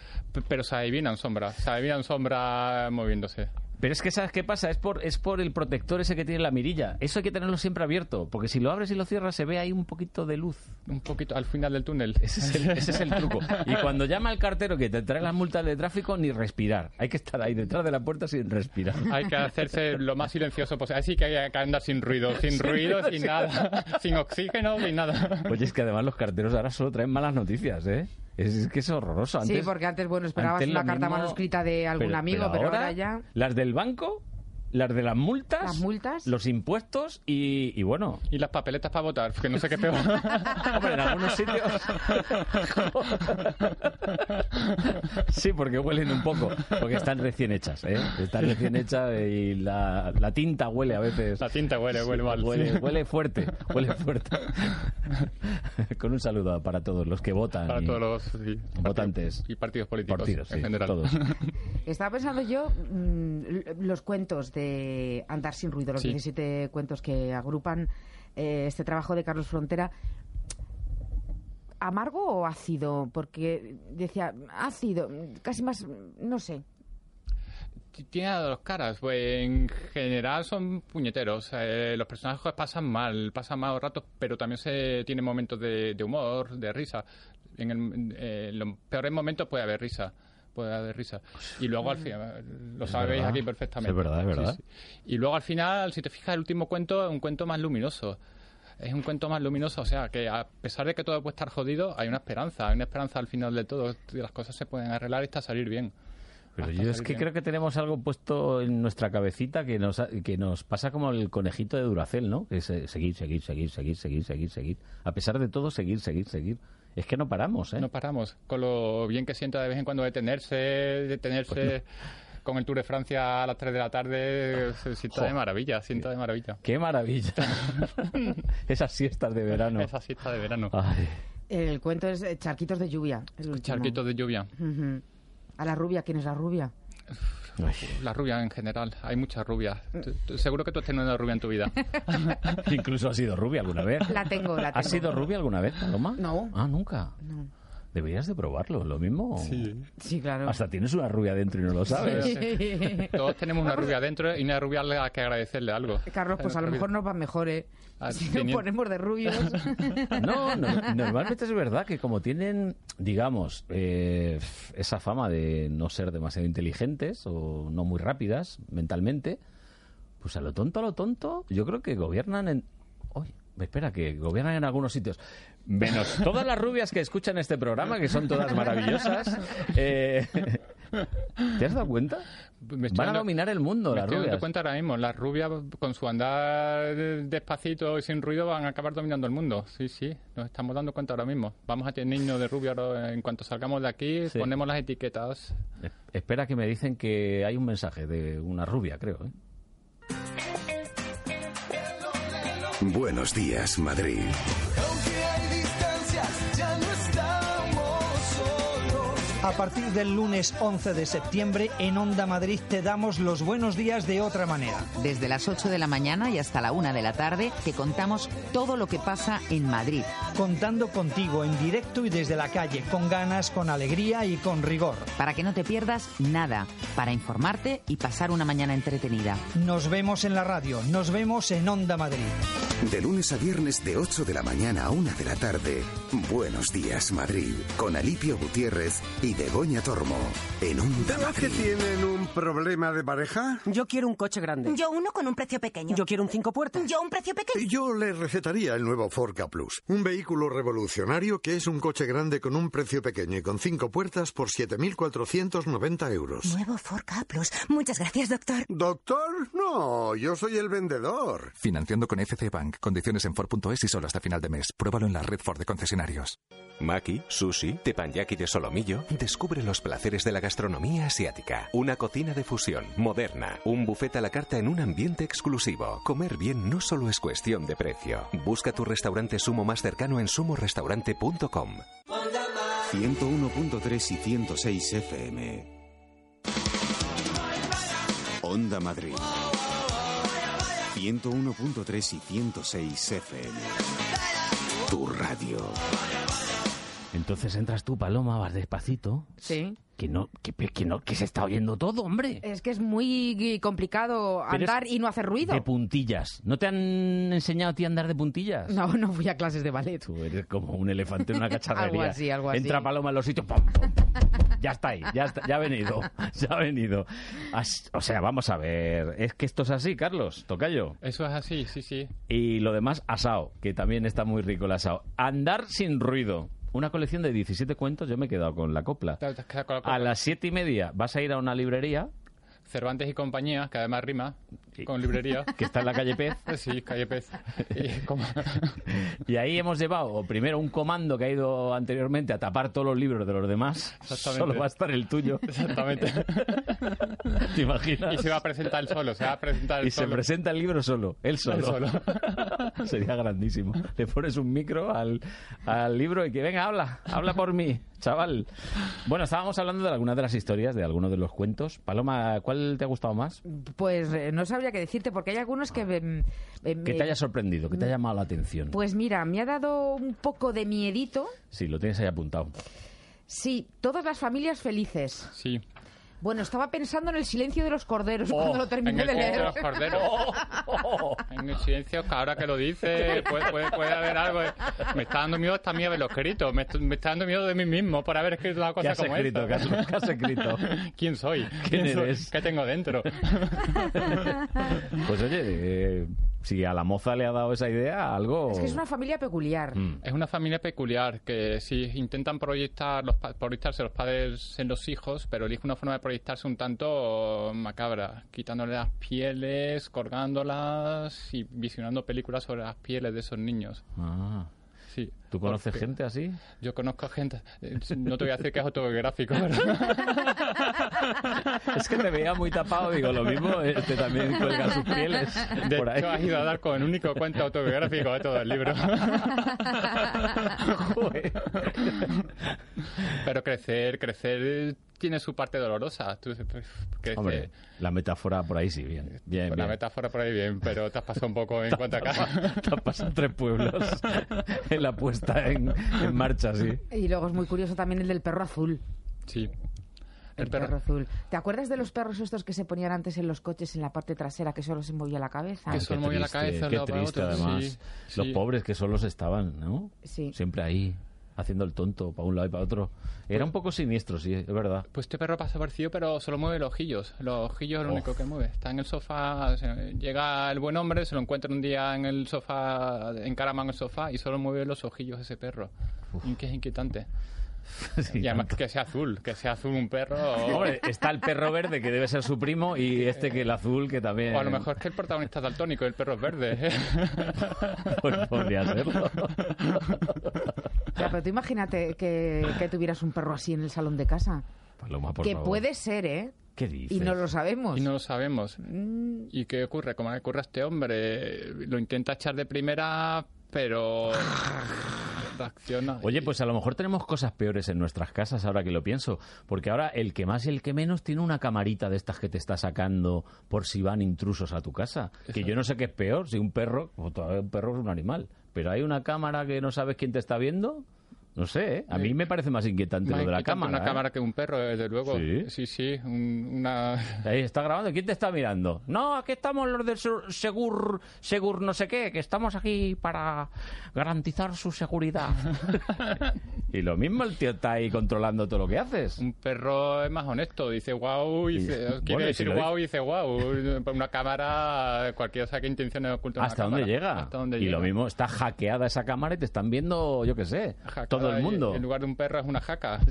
Pero se adivinan sombras. Se adivinan sombras moviéndose. Pero es que, ¿sabes qué pasa? Es por, es por el protector ese que tiene la mirilla. Eso hay que tenerlo siempre abierto, porque si lo abres y lo cierras se ve ahí un poquito de luz. Un poquito al final del túnel. Ese es el, ese es el truco. Y cuando llama el cartero que te trae las multas de tráfico, ni respirar. Hay que estar ahí detrás de la puerta sin respirar. Hay que hacerse lo más silencioso posible. Así que hay que andar sin ruido, sin ruido, sin nada, sin oxígeno, sin nada. Oye, es que además los carteros ahora solo traen malas noticias, ¿eh? Es, es que es horroroso. Antes, sí, porque antes, bueno, esperabas una carta mismo- manuscrita de algún pero- amigo, pero pero, ahora, ahora ya... Las del banco, las de las multas, Las multas. los impuestos y, y bueno. Y las papeletas para votar, que no sé qué peor. Hombre, en algunos sitios. Sí, porque huelen un poco. Porque están recién hechas, ¿eh? Están recién hechas y la, la tinta huele a veces. La tinta huele, huele mal. Huele, huele fuerte, huele fuerte. Con un saludo para todos los que votan. Para y- todos los sí, votantes. y partidos políticos Partidos, en sí, general. todos. Estaba pensando yo mm, l- los cuentos de Andar sin ruido, los Sí. 17 cuentos que agrupan eh, este trabajo de Carlos Frontera. ¿Amargo o ácido? Porque decía, ácido, casi más, no sé. Tiene dos caras. Pues en general son puñeteros. Eh, los personajes pasan mal, pasan malos ratos, pero también se tienen momentos de, de humor, de risa. En, el- eh, en los peores momentos puede haber risa. Puede haber risa. Y luego al final, lo Es sabéis verdad. aquí perfectamente. Es verdad, es verdad. Sí, sí. Y luego al final, si te fijas, el último cuento es un cuento más luminoso. Es un cuento más luminoso, o sea, que a pesar de que todo puede estar jodido, hay una esperanza, hay una esperanza al final de todo, las cosas se pueden arreglar y hasta salir bien. Pero Hasta yo es que bien. creo que tenemos algo puesto en nuestra cabecita que nos, ha- que nos pasa como el conejito de Duracel, ¿no? Que es eh, seguir, seguir, seguir, seguir, seguir, seguir, seguir. A pesar de todo, seguir, seguir, seguir. Es que no paramos, ¿eh? No paramos. Con lo bien que sienta de vez en cuando detenerse, detenerse Pues con el Tour de Francia a las 3 de la tarde, se sienta Jo. de maravilla, sienta de maravilla. ¡Qué maravilla! Esas siestas de verano. Esa siesta de verano. Ay. El cuento es eh, Charquitos de lluvia. el. Charquitos de lluvia. A la rubia, ¿quién es la rubia? La rubia en general, hay muchas rubias. Seguro que tú has tenido una rubia en tu vida. Incluso has sido rubia alguna vez. La tengo, la ¿Has tengo. sido rubia alguna vez, Paloma? No. Ah, nunca. No. Deberías de probarlo, lo mismo. Sí, claro. Hasta tienes una rubia dentro y no lo sabes. Sí. Todos tenemos una rubia dentro y una rubia a la que agradecerle algo. Carlos, pues a lo mejor nos va mejor, ¿eh? Ah, Si nos ponemos de rubios. No, no, normalmente es verdad que como tienen, digamos, eh, esa fama de no ser demasiado inteligentes o no muy rápidas mentalmente, pues a lo tonto, a lo tonto, yo creo que gobiernan en... Oye, espera, que gobiernan en algunos sitios. Menos todas las rubias que escuchan este programa, que son todas maravillosas. eh, ¿Te has dado cuenta? Me estoy Van a dando- dominar el mundo Me las estoy dando rubias. cuenta ahora mismo, las rubias con su andar despacito y sin ruido van a acabar dominando el mundo. Sí, sí, nos estamos dando cuenta ahora mismo. Vamos a tener niños de rubio ahora, en cuanto salgamos de aquí, Sí. ponemos las etiquetas. Espera que me dicen que hay un mensaje de una rubia, creo. ¿eh? Buenos días, Madrid. A partir del lunes 11 de septiembre, en Onda Madrid te damos los buenos días de otra manera. Desde las 8 de la mañana y hasta la 1 de la tarde te contamos todo lo que pasa en Madrid. Contando contigo en directo y desde la calle, con ganas, con alegría y con rigor. Para que no te pierdas nada, para informarte y pasar una mañana entretenida. Nos vemos en la radio, nos vemos en Onda Madrid. De lunes a viernes de 8 de la mañana a 1 de la tarde. Buenos días, Madrid. Con Alipio Gutiérrez y Begoña Tormo. En Onda ¿De los que tienen un problema de pareja? Yo quiero un coche grande. Yo uno con un precio pequeño. Yo quiero un cinco puertas. Yo un precio pequeño. Yo le recetaría el nuevo Ford Ka Plus. Un vehículo revolucionario que es un coche grande con un precio pequeño y con cinco puertas por 7.490 euros. Nuevo Ford Ka Plus. Muchas gracias, doctor. ¿Doctor? No, yo soy el vendedor. Financiando con FC Bank. Condiciones en Ford.es y solo hasta final de mes. Pruébalo en la red Ford de concesionarios. Maki, sushi, teppanyaki de solomillo. Descubre los placeres de la gastronomía asiática. Una cocina de fusión, moderna. Un buffet a la carta en un ambiente exclusivo. Comer bien no solo es cuestión de precio. Busca tu restaurante sumo más cercano en sumorestaurante.com. 101.3 y 106 FM. Onda Madrid. 101.3 y 106 FM. Tu radio. Entonces entras tú, Paloma, vas despacito. Sí. Que no, que, que no, que se está oyendo todo, hombre. Es que es muy complicado Pero andar y no hacer ruido. De puntillas. ¿No te han enseñado a ti a andar de puntillas? No, no fui a clases de ballet. Tú eres como un elefante en una cacharrería. Algo así, algo así. Entra Paloma en los sitios. pum, pum, pum, pum. Ya está ahí, ya, está- ya ha venido, ya ha venido. As- o sea, vamos a ver, es que esto es así, Carlos, tocayo. Eso es así, sí, sí. Y lo demás, asao, que también está muy rico el asao. Andar sin ruido. Una colección de 17 cuentos, yo me he quedado con la copla. Te- te has quedado con la A copla. las siete y media vas a ir a una librería Cervantes y compañía, que además rima con librería. que está en la calle Pez. Sí, calle Pez. Y como- Y ahí hemos llevado primero un comando que ha ido anteriormente a tapar todos los libros de los demás. Exactamente. Solo va a estar el tuyo. Exactamente. ¿Te imaginas? Y se va a presentar él solo, se va a presentar Y se solo. presenta el libro solo, él solo. Él solo. Sería grandísimo. Le pones un micro al, al libro y que venga, habla, habla por mí, chaval. Bueno, estábamos hablando de algunas de las historias, de algunos de los cuentos. Paloma, ¿cuál te ha gustado más? Pues eh, no sabría qué decirte, porque hay algunos que... em, em, Que te haya sorprendido, que te haya llamado la atención. Pues mira, me ha dado un poco de miedito. Sí, lo tienes ahí apuntado. Sí, todas las familias felices. Sí. Bueno, estaba pensando en el silencio de los corderos Oh, cuando lo en terminé el de silencio leer. de los corderos. En el silencio, ahora que lo dice, puede, puede, puede haber algo. de- Me está dando miedo hasta mí haberlo escrito. Me, me está dando miedo de mí mismo por haber escrito una ¿Qué cosa has como escrito, esta. Carlos? ¿Qué has escrito? ¿Quién soy? ¿Quién eres? ¿Qué tengo dentro? Pues oye, eh, si a la moza le ha dado esa idea, algo... Es que es una familia peculiar. Mm. Es una familia peculiar que sí intentan proyectar los pa- proyectarse los padres en los hijos, pero elige una forma de proyectarse un tanto macabra, quitándole las pieles, colgándolas y visionando películas sobre las pieles de esos niños. Ah. Sí. ¿Tú conoces Porque gente así? Yo conozco gente. eh, No te voy a decir que es autobiográfico, pero. Es que te veía muy tapado, digo, lo mismo, este también cuelga sus pieles De por ahí. hecho, has ido a dar con el único cuento autobiográfico de todo el libro. Pero crecer, crecer tiene su parte dolorosa. Tú, pues, Hombre, la metáfora por ahí sí, bien. bien, la bien. metáfora por ahí bien, pero te has pasado un poco en cuanto a acá. Te has pasado tres pueblos en la puesta en, en marcha, sí. Y luego es muy curioso también el del perro azul. Sí. El, perro... azul. ¿Te acuerdas de los perros estos que se ponían antes en los coches en la parte trasera que solo se movía la cabeza? Que solo movía la cabeza Qué triste, además. sí, Los sí. pobres que solos estaban, ¿no? Sí. Siempre ahí, haciendo el tonto para un lado y para otro. Era un poco siniestro, sí, es verdad. Pues este perro pasa parecido, pero solo mueve los ojillos. Los ojillos es lo Oh. único que mueve. Está en el sofá, llega el buen hombre, se lo encuentra un día en el sofá, encaramado en el sofá y solo mueve los ojillos ese perro. Y que es inquietante. y además que sea azul, que sea azul un perro. O, Hombre, está el perro verde que debe ser su primo y este que el azul que también... o a lo mejor es que el protagonista es daltónico y el perro es verde. Pues podría serlo. Ya, pero tú imagínate que, que tuvieras un perro así en el salón de casa. Paloma, por que favor. puede ser, ¿eh? ¿Qué dices? Y no lo sabemos. Y no lo sabemos. Mm. ¿Y qué ocurre? Como le ocurre a este hombre, lo intenta echar de primera, pero reacciona. Oye, pues a lo mejor tenemos cosas peores en nuestras casas ahora que lo pienso, porque ahora el que más y el que menos tiene una camarita de estas que te está sacando por si van intrusos a tu casa. Que yo no sé qué es peor, si un perro, o todavía un perro es un animal, pero hay una cámara que no sabes quién te está viendo. No sé, ¿eh? a mí me parece más inquietante Más lo de la cámara. Una ¿eh? cámara que un perro, desde luego. Sí. sí, sí, un- una... Ahí está grabando. ¿Quién te está mirando? No, aquí estamos los de Sur- Segur, Segur no sé qué, que estamos aquí para garantizar su seguridad. y lo mismo el tío está ahí controlando todo lo que haces. Un perro es más honesto, dice wow, y dice, bueno, quiere decir si ¿eh? wow y dice wow. Una cámara, cualquiera sabe qué intenciones oculta una ¿Hasta dónde cámara. llega? Hasta dónde y llega. lo mismo, está hackeada esa cámara y te están viendo, yo qué sé, todo el y- mundo. En lugar de un perro es una jaca.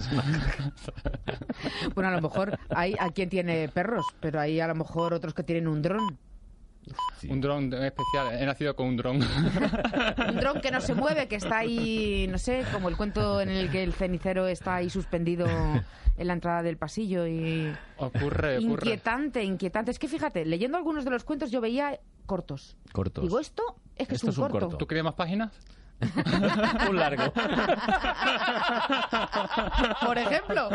Bueno, a lo mejor hay a quien tiene perros, pero hay a lo mejor otros que tienen un dron. Un dron especial. He nacido con un dron. Un dron que no se mueve, que está ahí, no sé, como el cuento en el que el cenicero está ahí suspendido en la entrada del pasillo y... Ocurre, ocurre. Inquietante, inquietante. Es que fíjate, leyendo algunos de los cuentos yo veía cortos. Cortos. Digo, esto es que Esto es un corto. ¿Tú querías más páginas? Un largo. Por ejemplo.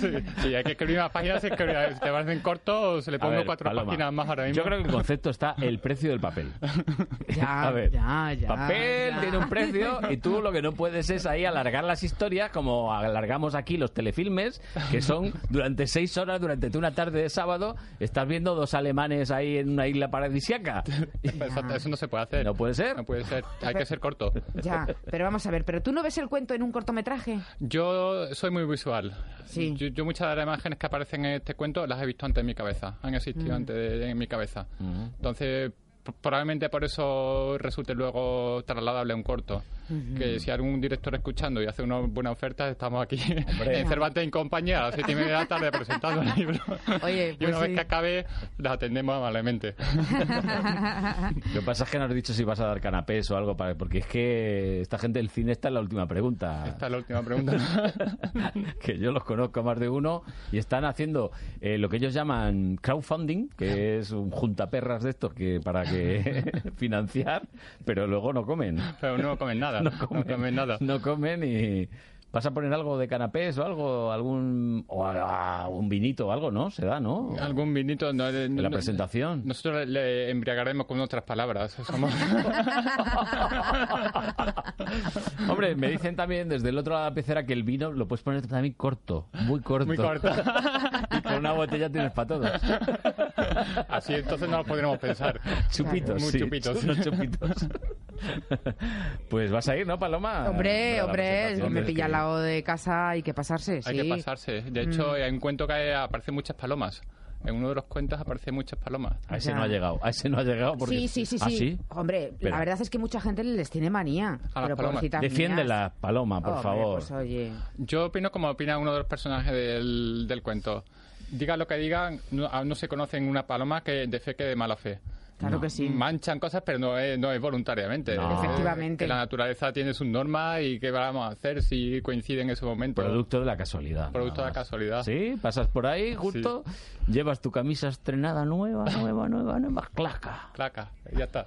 Sí, sí, hay que escribir más páginas. Si escribir- si te parecen cortos, se le pongo ver, cuatro Paloma, páginas más ahora mismo. Yo creo que el concepto está el precio del papel. Ya, A ver, ya, ya, papel ya. tiene un precio y tú lo que no puedes es ahí alargar las historias como alargamos aquí los telefilmes, que son durante seis horas, durante una tarde de sábado, estás viendo dos alemanes ahí en una isla paradisiaca. Eso no se puede hacer. No puede ser. No puede ser. Hay que ser corto. Ya, pero vamos a ver, ¿pero tú no ves el cuento en un cortometraje? Yo soy muy visual. Sí. Yo, yo muchas de las imágenes que aparecen en este cuento las he visto antes en mi cabeza. Han existido Mm. antes de- en mi cabeza. Entonces, p- probablemente por eso resulte luego trasladable a un corto. Que si algún director escuchando y hace una buena oferta, estamos aquí Hombre. en Cervantes en compañía a las siete y media de la tarde presentando el libro. Oye, y pues una sí. vez que acabe, las atendemos amablemente. Lo que pasa es que no has dicho si vas a dar canapés o algo, para, porque es que esta gente del cine está en la última pregunta. Esta es la última pregunta. que yo los conozco a más de uno y están haciendo eh, lo que ellos llaman crowdfunding, que es un juntaperras de estos que para que financiar, pero luego no comen. Pero no comen nada. No No comen, comen nada. No comen y vas a poner algo de canapés o algo, algún o a- a un vinito o algo, ¿no? Se da, ¿no? Algún vinito. No, En la presentación. Nosotros le embriagaremos con otras palabras. Somos... Hombre, me dicen también desde el otro lado de la pecera que el vino lo puedes poner también corto, muy corto. Muy corto. y con una botella tienes para todos. Así entonces no lo podremos pensar. Chupitos, Muy sí, chupitos. unos chupitos. pues vas a ir, ¿no, Paloma? Hombre, la hombre, me pilla al de casa, hay que pasarse, sí. Hay que pasarse. De hecho, Mm. hay un cuento que aparecen muchas palomas. En uno de los cuentos aparecen muchas palomas. A ese Ya. no ha llegado, a ese no ha llegado porque... Sí, sí, sí, ¿Ah, sí. Hombre, la verdad es que mucha gente les tiene manía. A las palomas. Defiende mías. la paloma, por Hombre, favor. pues oye. Yo opino como opina uno de los personajes del, del cuento. Diga lo que digan, no, no se conocen una paloma que de fe que de mala fe. Claro que sí. Manchan cosas, pero no es, no es voluntariamente. No. Efectivamente. Que la naturaleza tiene sus normas y qué vamos a hacer si coincide en ese momento. Producto de la casualidad. Producto de la casualidad. Sí, pasas por ahí justo, llevas tu camisa estrenada nueva, nueva, nueva, nueva, claca. Claca, ya está.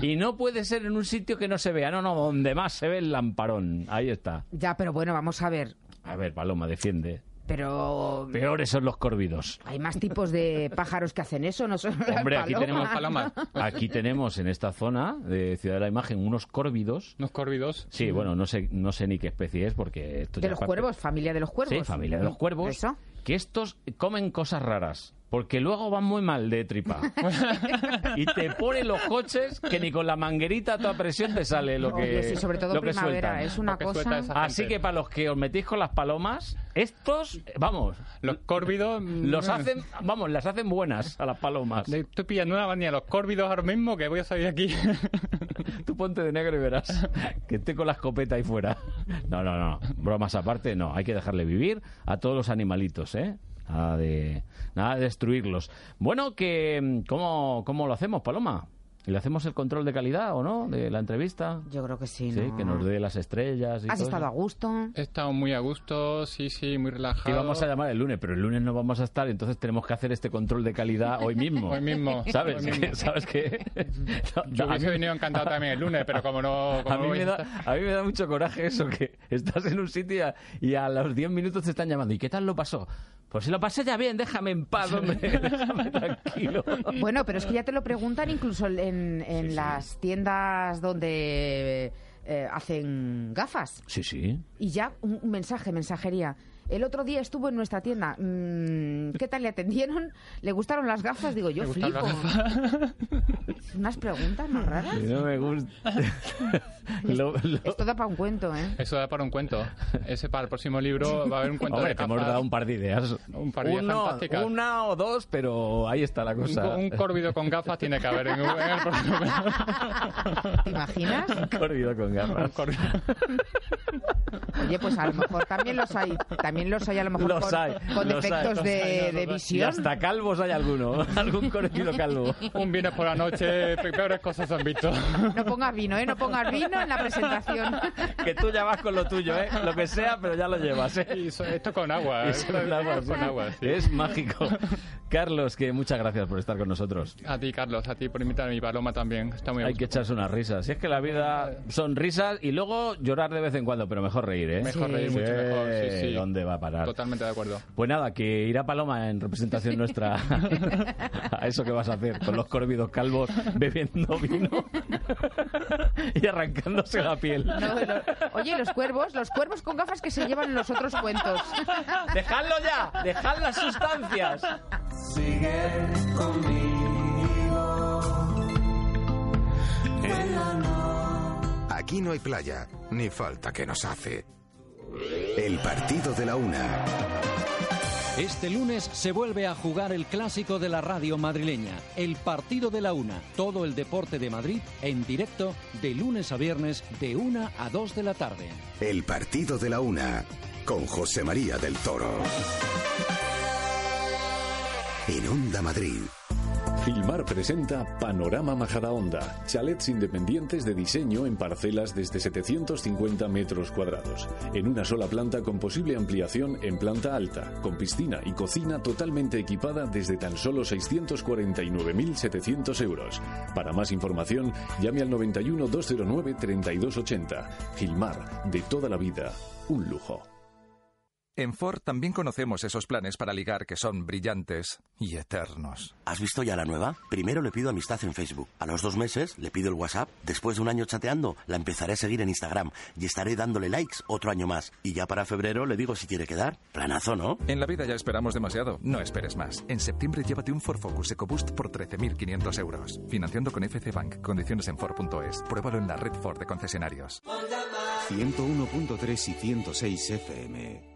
Y no puede ser en un sitio que no se vea, no, no, donde más se ve el lamparón. Ahí está. Ya, pero bueno, vamos a ver. A ver, Paloma, defiende. Pero Peores son los córvidos. hay más tipos de pájaros que hacen eso, no las Hombre, aquí tenemos palomas. Aquí tenemos en esta zona de Ciudad de la Imagen unos córvidos. ¿Unos córvidos? Sí, bueno, no sé, no sé ni qué especie es porque esto De ya los cuervos, familia de los cuervos. Sí, familia de los cuervos. Eso. Que estos comen cosas raras. Porque luego van muy mal de tripa. y te ponen los coches que ni con la manguerita a toda presión te sale lo que sí, sobre todo lo que primavera, sueltan. es una cosa... Así que para los que os metéis con las palomas, estos, vamos, Los córvidos... los hacen, vamos, las hacen buenas a las palomas. Estoy pillando una manía a los córvidos ahora mismo que voy a salir aquí. Tú ponte de negro y verás que esté con la escopeta ahí fuera. No, no, no. Bromas aparte, no. Hay que dejarle vivir a todos los animalitos, ¿eh? Nada de, nada de destruirlos. Bueno, que ¿cómo, ¿cómo lo hacemos, Paloma? ¿Le hacemos el control de calidad o no de la entrevista? Yo creo que sí, Sí, ¿no? que nos dé las estrellas y ¿Has todo estado eso. a gusto? He estado muy a gusto, sí, sí, muy relajado. Te íbamos a llamar el lunes, pero el lunes no vamos a estar, entonces tenemos que hacer este control de calidad hoy mismo. Hoy mismo. ¿Sabes? Hoy mismo. ¿Sabes qué? No, Yo hubiese venido encantado también el lunes, pero como no... como A mí, no voy me da, estar- a mí me da mucho coraje eso, que estás en un sitio y a, y a los 10 minutos te están llamando. ¿Y qué tal lo pasó? Pues si lo pasé ya bien, déjame en paz, hombre, déjame tranquilo. Bueno, pero es que ya te lo preguntan incluso en, en las tiendas donde eh, hacen gafas. Sí, sí. Y ya un un mensaje, mensajería. El otro día estuvo en nuestra tienda. mm, ¿Qué tal le atendieron? ¿Le gustaron las gafas? Digo, yo Me flipo. Unas preguntas más raras. No me gusta. Lo- lo- Esto da para un cuento, ¿eh? Eso da para un cuento. Ese para el próximo libro va a haber un cuento Hombre, de te hemos dado un par de ideas. Un par de ideas Uno- fantásticas. Una o dos, pero ahí está la Un, cosa. co- un córvido con gafas tiene que haber en, en el próximo ¿Te imaginas? Un corrido con Un gafas. córvido. Oye, pues a lo mejor también los hay. También también los hay a lo mejor Los con, hay, con los hay, defectos los de, hay, de Y visión. hasta calvos hay alguno, algún conocido calvo. Un viernes por la noche, peores cosas han visto. No pongas vino, ¿eh? No pongas vino en la presentación. Que tú ya vas con lo tuyo, ¿eh? Lo que sea, pero ya lo llevas, ¿eh? Y so- esto con agua. ¿eh? con agua, Con sí. agua, sí. Es mágico. Carlos, que muchas gracias por estar con nosotros. A ti, Carlos, a ti por invitarme y Paloma también. Está muy Hay gusto. que echarse unas risas. Si es que la vida son risas y luego llorar de vez en cuando, pero mejor reír, ¿eh? Mejor reír, mucho mejor, sí, sí. ¿Dónde va a parar? Totalmente de acuerdo. Pues nada, que irá Paloma en representación nuestra a eso que vas a hacer, con los córvidos calvos, bebiendo vino y arrancándose la piel. No, no. Oye, los cuervos, los cuervos con gafas que se llevan en los otros cuentos. ¡Dejadlo ya! ¡Dejad las sustancias! Sigue conmigo. Aquí no hay playa, ni falta que nos hace. El partido de la una. Este lunes se vuelve a jugar el clásico de la radio madrileña, el partido de la una. Todo el deporte de Madrid en directo de lunes a viernes de una a 2 de la tarde. El partido de la una. Con José María del Toro. En Onda Madrid. Filmar presenta Panorama Majadahonda, chalets independientes de diseño en parcelas desde 750 metros cuadrados, en una sola planta con posible ampliación en planta alta, con piscina y cocina totalmente equipada desde tan solo 649.700 euros. Para más información, llame al 91 209 3280. Filmar, de toda la vida, un lujo. En Ford también conocemos esos planes para ligar que son brillantes y eternos. ¿Has visto ya la nueva? Primero le pido amistad en Facebook. A los dos meses le pido el WhatsApp. Después de un año chateando, la empezaré a seguir en Instagram. Y estaré dándole likes otro año más. Y ya para febrero le digo si quiere quedar. Planazo, ¿no? En la vida ya esperamos demasiado. No esperes más. En septiembre llévate un Ford Focus EcoBoost por 13.500 euros. Financiando con FC Bank. Condiciones en Ford.es. Pruébalo en la red Ford de concesionarios. 101.3 y 106 FM.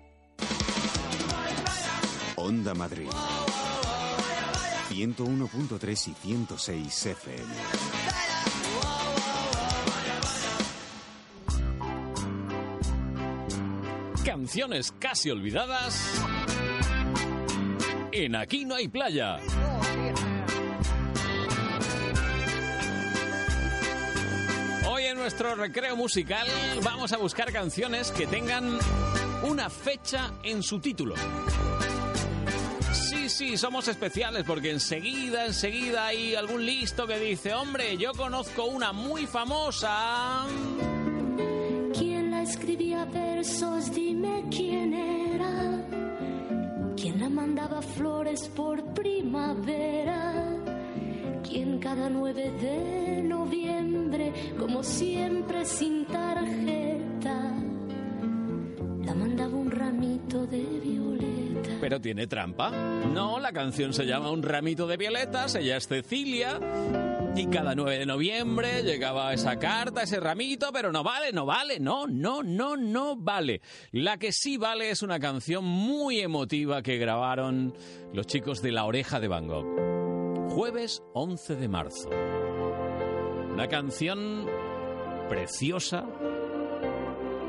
Onda Madrid. 101.3 y 106 FM. Canciones casi olvidadas en Aquí no hay playa. Nuestro recreo musical vamos a buscar canciones que tengan una fecha en su título. Sí, sí, somos especiales porque enseguida, enseguida hay algún listo que dice, hombre, yo conozco una muy famosa. ¿Quién la escribía versos? Dime quién era. ¿Quién la mandaba flores por primavera? ¿Quién cada 9 de noviembre, como siempre sin tarjeta, la mandaba un ramito de violeta? Pero tiene trampa. No, la canción se llama Un ramito de violetas, ella es Cecilia. Y cada 9 de noviembre llegaba esa carta, ese ramito, pero no vale, no vale, no, no, no, no vale. La que sí vale es una canción muy emotiva que grabaron los chicos de La Oreja de Van Gogh. Jueves 11 de marzo. Una canción preciosa,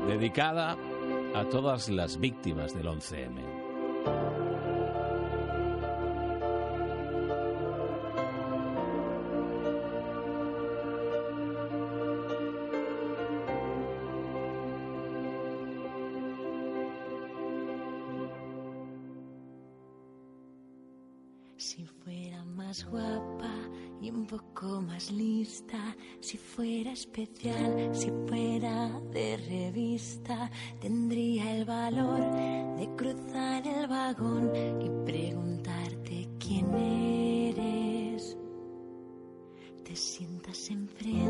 dedicada a todas las víctimas del 11M. Poco más lista, si fuera especial, si fuera de revista, tendría el valor de cruzar el vagón y preguntarte quién eres. Te sientas enfrente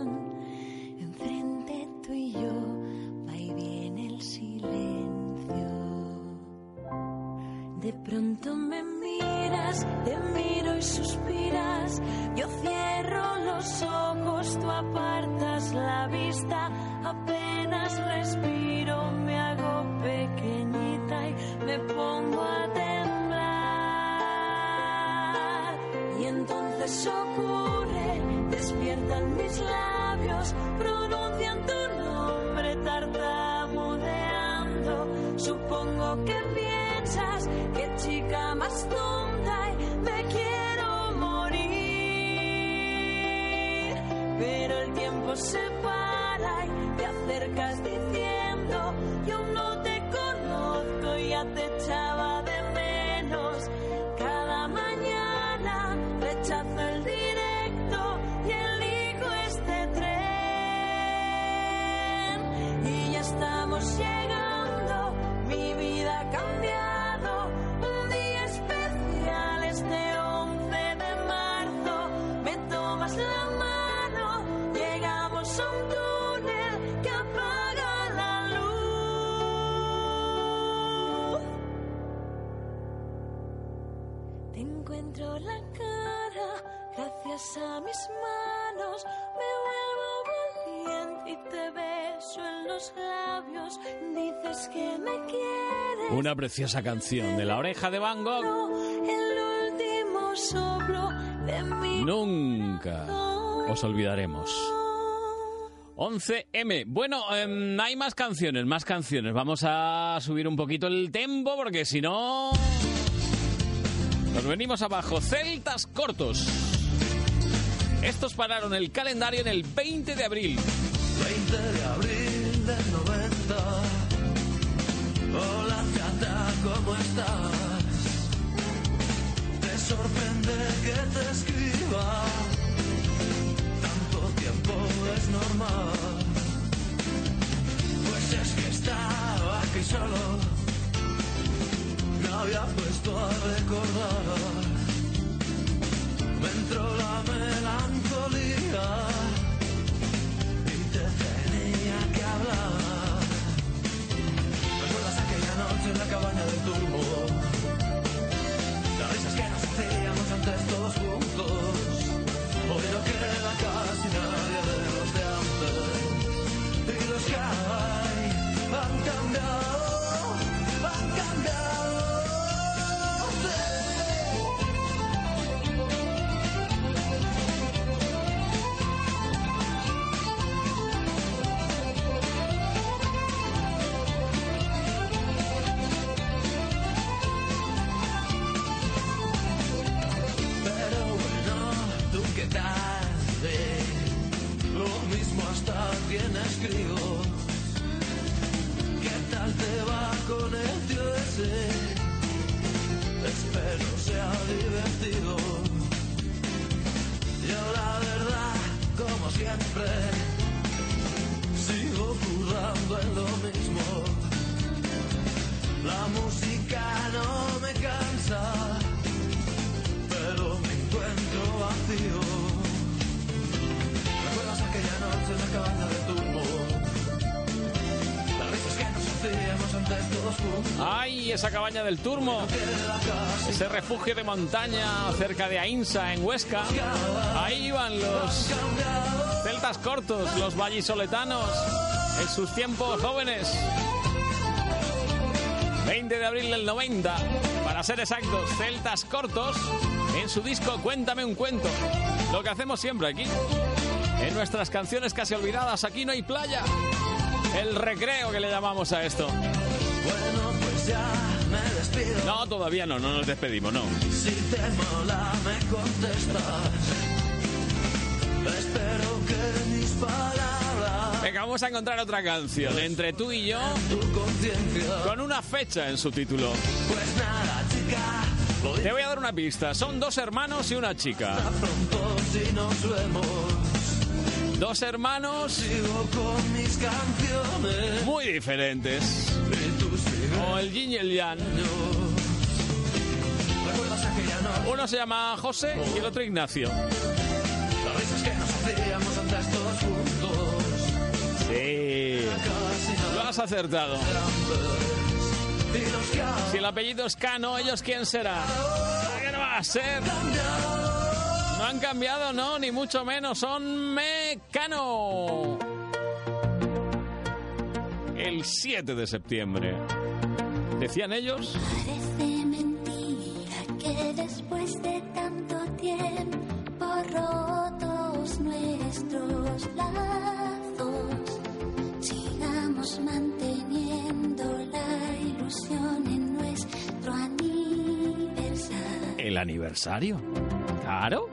Se para y te acercas encuentro la cara, gracias a mis manos me vuelvo valiente y te beso en los labios. Dices que me quieres. Una preciosa canción de la oreja de Van Gogh. El último soplo de mi Nunca os olvidaremos. 11M. Bueno, em, hay más canciones, más canciones. Vamos a subir un poquito el tempo porque si no... Nos venimos abajo. Celtas cortos. Estos pararon el calendario en el 20 de abril. 20 de abril del 90. Hola chata, ¿cómo estás? Te sorprende que te escriba. Tanto tiempo es normal. Pues es que estaba aquí solo. Había puesto a recordar. Me entró la melancolía y te tenía que hablar. ¿Recuerdas aquella noche en la cabaña del turbo? Cabaña del Turmo! Ese refugio de montaña cerca de Ainsa, en Huesca. Ahí iban los celtas cortos, los vallisoletanos, en sus tiempos jóvenes. 20 de abril del 90, para ser exactos, celtas cortos, en su disco Cuéntame un cuento. Lo que hacemos siempre aquí, en nuestras canciones casi olvidadas, aquí no hay playa. El recreo que le llamamos a esto. No, todavía no, no nos despedimos, no. Si te mola, me contestas. Espero que mis palabras. Venga, vamos a encontrar otra canción entre tú y yo con una fecha en su título. Pues nada, chica. Te voy a dar una pista. Son dos hermanos y una chica. Dos hermanos muy diferentes. O el yin y el yang. Uno se llama José y el otro Ignacio. Sí. Lo has acertado. Si el apellido es Cano, ¿ellos quién será? ¿Qué no va a ser? No han cambiado, no, ni mucho menos. Son Mecano. El 7 de septiembre. ¿Decían ellos? Sigamos manteniendo la ilusión en nuestro aniversario. El aniversario. Claro.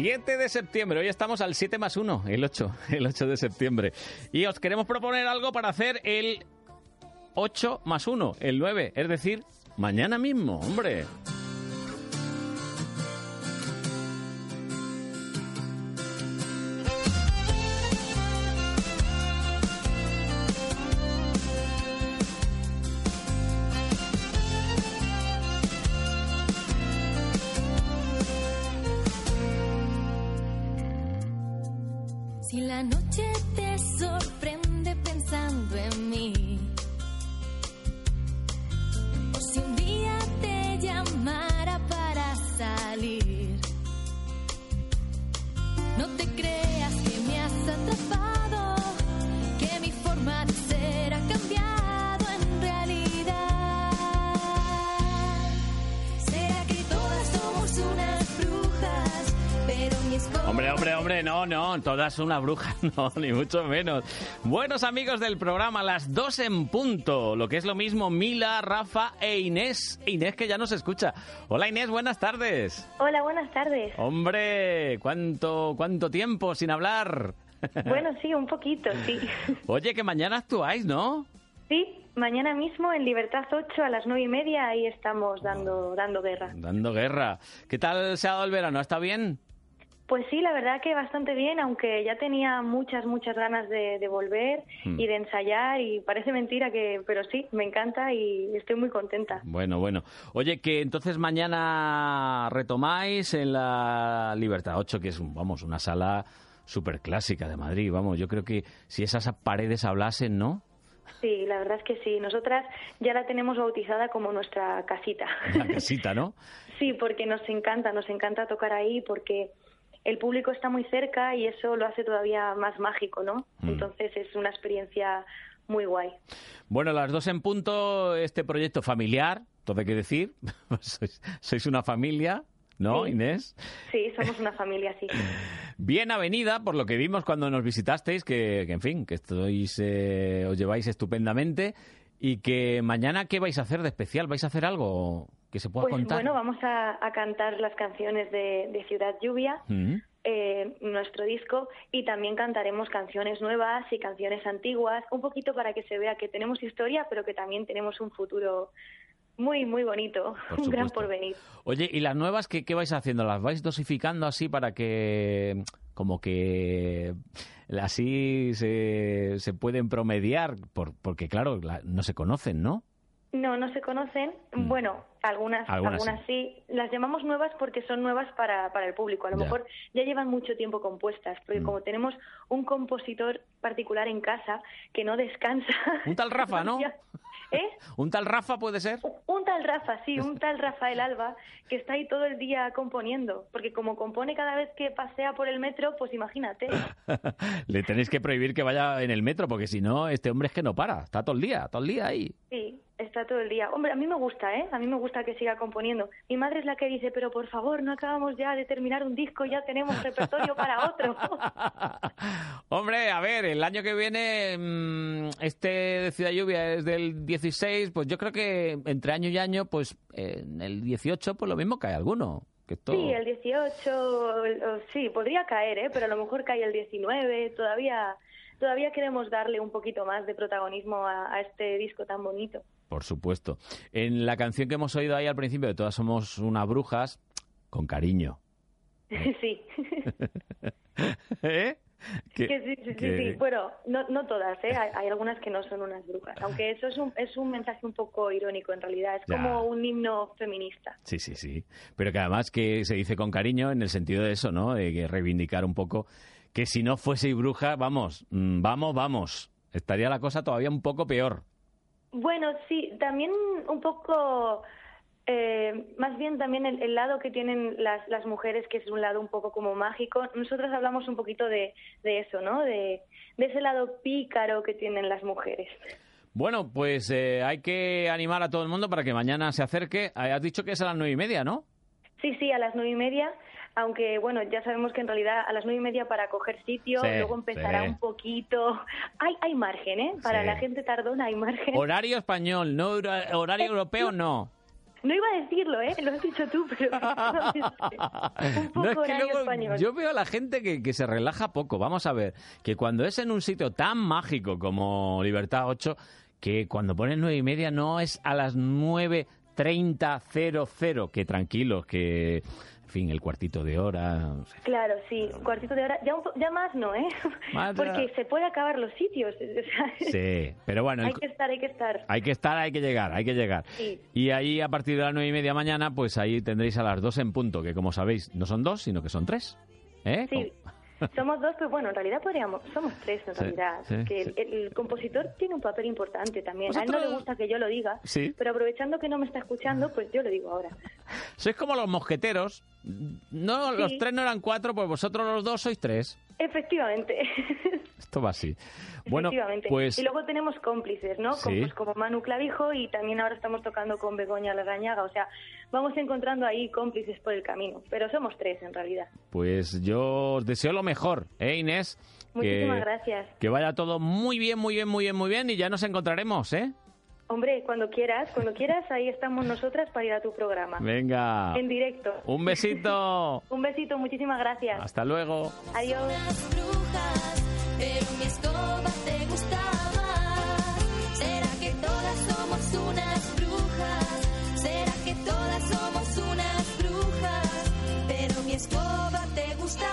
7 de septiembre, hoy estamos al 7 más 1, el 8, el 8 de septiembre. Y os queremos proponer algo para hacer el 8 más 1, el 9, es decir, mañana mismo, hombre. Todas una bruja, no, ni mucho menos. Buenos amigos del programa, las dos en punto, lo que es lo mismo Mila, Rafa e Inés. Inés que ya nos escucha. Hola Inés, buenas tardes. Hola, buenas tardes. Hombre, ¿cuánto, cuánto tiempo sin hablar? Bueno, sí, un poquito, sí. Oye, que mañana actuáis, ¿no? Sí, mañana mismo en Libertad 8 a las nueve y media ahí estamos dando, dando guerra. Dando guerra. ¿Qué tal se ha dado el verano? ¿Está bien? Pues sí, la verdad que bastante bien, aunque ya tenía muchas, muchas ganas de, de volver Hmm. y de ensayar y parece mentira que, pero sí, me encanta y estoy muy contenta. Bueno, bueno. Oye, que entonces mañana retomáis en la Libertad 8, que es, vamos, una sala súper clásica de Madrid. Vamos, yo creo que si esas paredes hablasen, ¿no? Sí, la verdad es que sí. Nosotras ya la tenemos bautizada como nuestra casita. La casita, ¿no? Sí, porque nos encanta, nos encanta tocar ahí porque el público está muy cerca y eso lo hace todavía más mágico, ¿no? Mm. Entonces es una experiencia muy guay. Bueno, las dos en punto, este proyecto familiar, todo hay que decir. sois, sois una familia, ¿no, Sí. Inés? Sí, somos una familia, sí. Bien avenida, por lo que vimos cuando nos visitasteis, que, que, en fin, que estáis, eh, os lleváis estupendamente y que mañana, ¿qué vais a hacer de especial? ¿Vais a hacer algo que se pueda Pues contar? bueno, vamos a, a cantar las canciones de, de Ciudad Lluvia, Mm. eh, nuestro disco, y también cantaremos canciones nuevas y canciones antiguas, un poquito para que se vea que tenemos historia, pero que también tenemos un futuro muy, muy bonito, un gran porvenir. Oye, ¿y las nuevas qué, qué vais haciendo? ¿Las vais dosificando así para que, como que así se, se pueden promediar? Por, porque claro, la- no se conocen, ¿no? No, no se conocen. Bueno, algunas, Mm. Algunas sí. Las llamamos nuevas porque son nuevas para, para el público. A lo Ya. mejor ya llevan mucho tiempo compuestas, porque Mm. como tenemos un compositor particular en casa que no descansa. Un tal Rafa, ¿no? ¿Eh? ¿Un tal Rafa puede ser? Un tal Rafa, sí, un tal Rafael Alba, que está ahí todo el día componiendo, porque como compone cada vez que pasea por el metro, pues imagínate. Le tenéis que prohibir que vaya en el metro, porque si no, este hombre es que no para. Está todo el día, todo el día ahí. Sí, está todo el día. Hombre, a mí me gusta, ¿eh? A mí me gusta que siga componiendo. Mi madre es la que dice, pero por favor, no acabamos ya de terminar un disco, ya tenemos repertorio para otro. Hombre, a ver, el año que viene, mm, este de Ciudad Lluvia es del 16, pues yo creo que entre año y año, pues en el 18, pues lo mismo cae alguno. Que esto... Sí, el 18, el- o- sí, podría caer, ¿eh? Pero a lo mejor cae el 19, todavía... Todavía queremos darle un poquito más de protagonismo a, a este disco tan bonito. Por supuesto. En la canción que hemos oído ahí al principio de Todas somos unas brujas, con cariño. sí. ¿Eh? Que- Que sí, sí, sí. Bueno, no, no todas, ¿eh? Hay, hay algunas que no son unas brujas. Aunque eso es un, es un mensaje un poco irónico en realidad. Es Ya. como un himno feminista. Sí, sí, sí. Pero que además que se dice con cariño en el sentido de eso, ¿no? De que reivindicar un poco que si no fuese bruja, vamos, mm, vamos, vamos. Estaría la cosa todavía un poco peor. Bueno, sí, también un poco, eh, más bien también el, el lado que tienen las, las mujeres, que es un lado un poco como mágico. Nosotros hablamos un poquito de, de eso, ¿no? De, de ese lado pícaro que tienen las mujeres. Bueno, pues eh, hay que animar a todo el mundo para que mañana se acerque. Eh, Has dicho que es a las nueve y media, ¿no? Sí, sí, a las nueve y media. Aunque, bueno, ya sabemos que en realidad a las nueve y media para coger sitio, Sí, luego empezará sí. un poquito. Hay, hay margen, ¿eh? Para Sí. la gente tardona hay margen. Horario español, no hora- horario europeo, no. No iba a decirlo, ¿eh? Lo has dicho tú, pero un poco No, es que horario luego español. yo veo a la gente que, que se relaja poco. Vamos a ver, que cuando es en un sitio tan mágico como Libertad 8, que cuando ponen nueve y media no es a las 9.30.00, que tranquilos, que, en fin, el cuartito de hora. Claro, sí, un cuartito de hora. Ya, un po- ya más no, ¿eh? Más ya. Porque se puede acabar los sitios. Sí, pero bueno, el hay que estar, hay que estar. Hay que estar, hay que llegar, hay que llegar. Sí. Y ahí a partir de las nueve y media mañana, pues ahí tendréis a las dos en punto, que como sabéis, no son dos, sino que son tres. ¿Eh? Sí. Somos dos, pero bueno, en realidad podríamos, somos tres en Sí, realidad. sí, que sí. el, el compositor tiene un papel importante también. A él no le gusta que yo lo diga, pero aprovechando que no me está escuchando, pues yo lo digo ahora. Sois como los mosqueteros. No, los tres no eran cuatro, pues vosotros los dos sois tres. Efectivamente. Esto va así. Bueno, Efectivamente. pues Y luego tenemos cómplices, ¿no? Como, Sí. pues, como Manu Clavijo y también ahora estamos tocando con Begoña Larrañaga. O sea, vamos encontrando ahí cómplices por el camino. Pero somos tres en realidad. pues yo os deseo lo mejor, ¿eh, Inés? Muchísimas que, gracias. que vaya todo muy bien, muy bien, muy bien, muy bien y ya nos encontraremos, ¿eh? Hombre, cuando quieras, cuando quieras, ahí estamos nosotras para ir a tu programa. Venga. En directo. Un besito. Un besito, muchísimas gracias. Hasta luego. Adiós. Pero mi escoba te gusta más. ¿Será que todas somos unas brujas? ¿Será que todas somos unas brujas? Pero mi escoba te gusta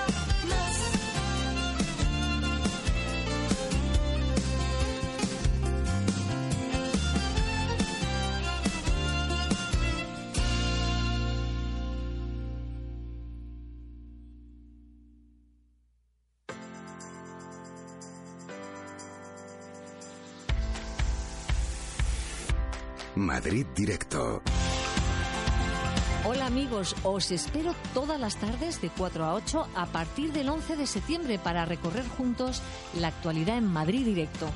Madrid Directo. Hola amigos, os espero todas las tardes de 4 a 8 a partir del 11 de septiembre para recorrer juntos la actualidad en Madrid Directo.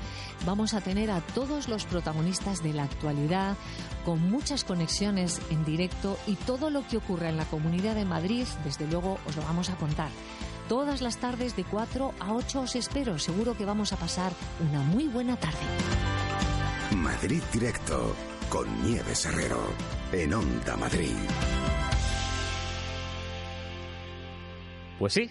Vamos a tener a todos los protagonistas de la actualidad con muchas conexiones en directo y todo lo que ocurra en la Comunidad de Madrid, desde luego os lo vamos a contar. Todas las tardes de 4 a 8 os espero, seguro que vamos a pasar una muy buena tarde. Madrid Directo con Nieves Herrero en Onda Madrid. Pues sí,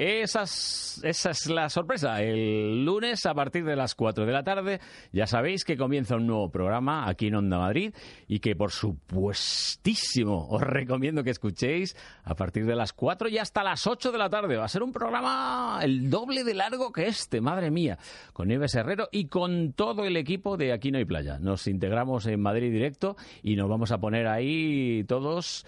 Esas, esa es la sorpresa. El lunes a partir de las 4 de la tarde ya sabéis que comienza un nuevo programa aquí en Onda Madrid y que por supuestísimo os recomiendo que escuchéis a partir de las 4 y hasta las 8 de la tarde. Va a ser un programa el doble de largo que este, madre mía, con Nieves Herrero y con todo el equipo de Aquí no hay playa. Nos integramos en Madrid Directo y nos vamos a poner ahí todos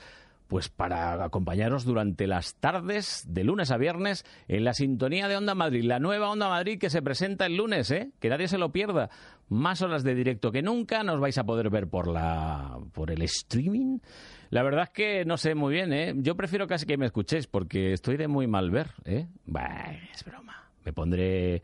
pues para acompañaros durante las tardes de lunes a viernes en la sintonía de Onda Madrid, la nueva Onda Madrid que se presenta el lunes, ¿eh? que nadie se lo pierda. Más horas de directo que nunca, nos vais a poder ver por la por el streaming. La verdad es que no sé muy bien, ¿eh? Yo prefiero casi que me escuchéis porque estoy de muy mal ver, ¿eh? Es broma. Me pondré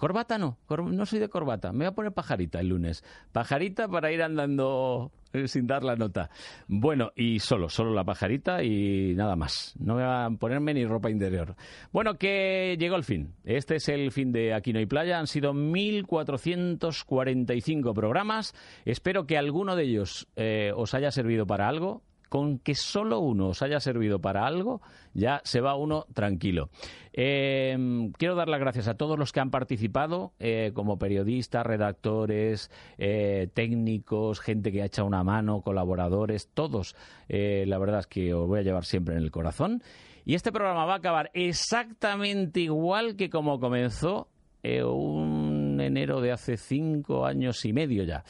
Corbata no, no soy de corbata. Me voy a poner pajarita el lunes. Pajarita para ir andando eh, sin dar la nota. Bueno, y solo, solo la pajarita y nada más. No voy a ponerme ni ropa interior. Bueno, que llegó el fin. Este es el fin de Aquí no hay playa. Han sido 1.445 programas. Espero que alguno de ellos eh, os haya servido para algo con que solo uno os haya servido para algo, ya se va uno tranquilo. Eh, quiero dar las gracias a todos los que han participado, eh, como periodistas, redactores, eh, técnicos, gente que ha echado una mano, colaboradores, todos. Eh, la verdad es que os voy a llevar siempre en el corazón. Y este programa va a acabar exactamente igual que como comenzó un enero de hace cinco años y medio ya.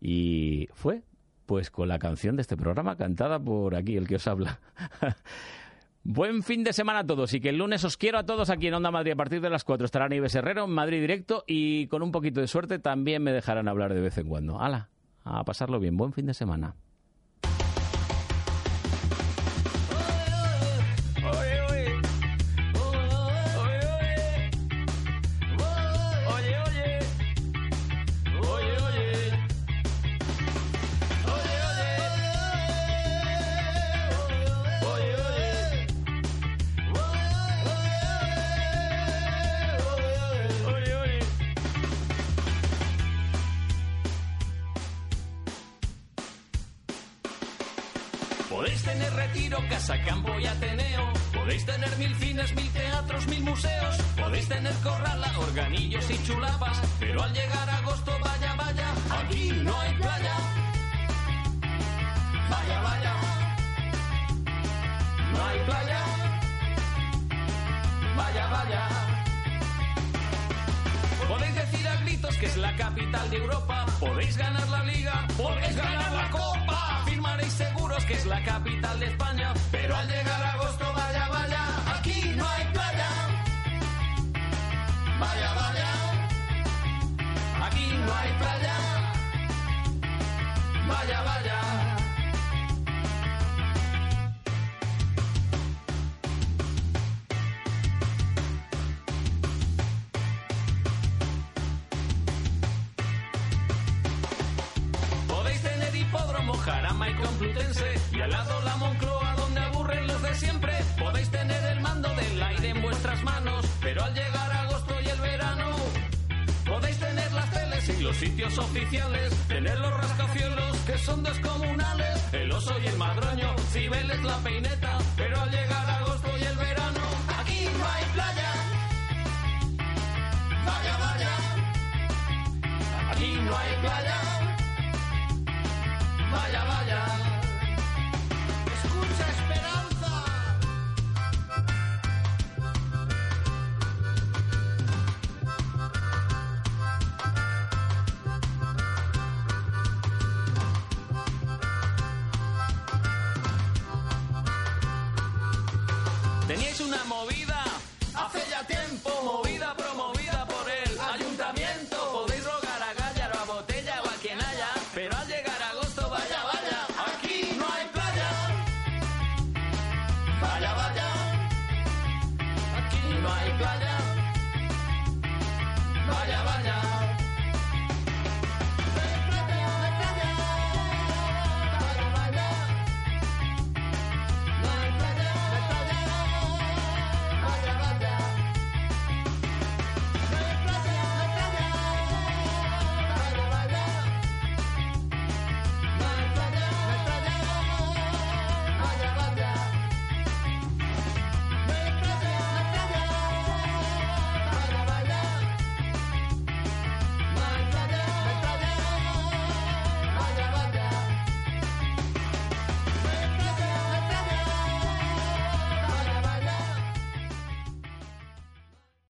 Y fue pues con la canción de este programa cantada por aquí, el que os habla. Buen fin de semana a todos y que el lunes os quiero a todos aquí en Onda Madrid a partir de las 4. Estará Nieves Herrero en Madrid Directo y con un poquito de suerte también me dejarán hablar de vez en cuando. ¡Hala! A pasarlo bien. Buen fin de semana.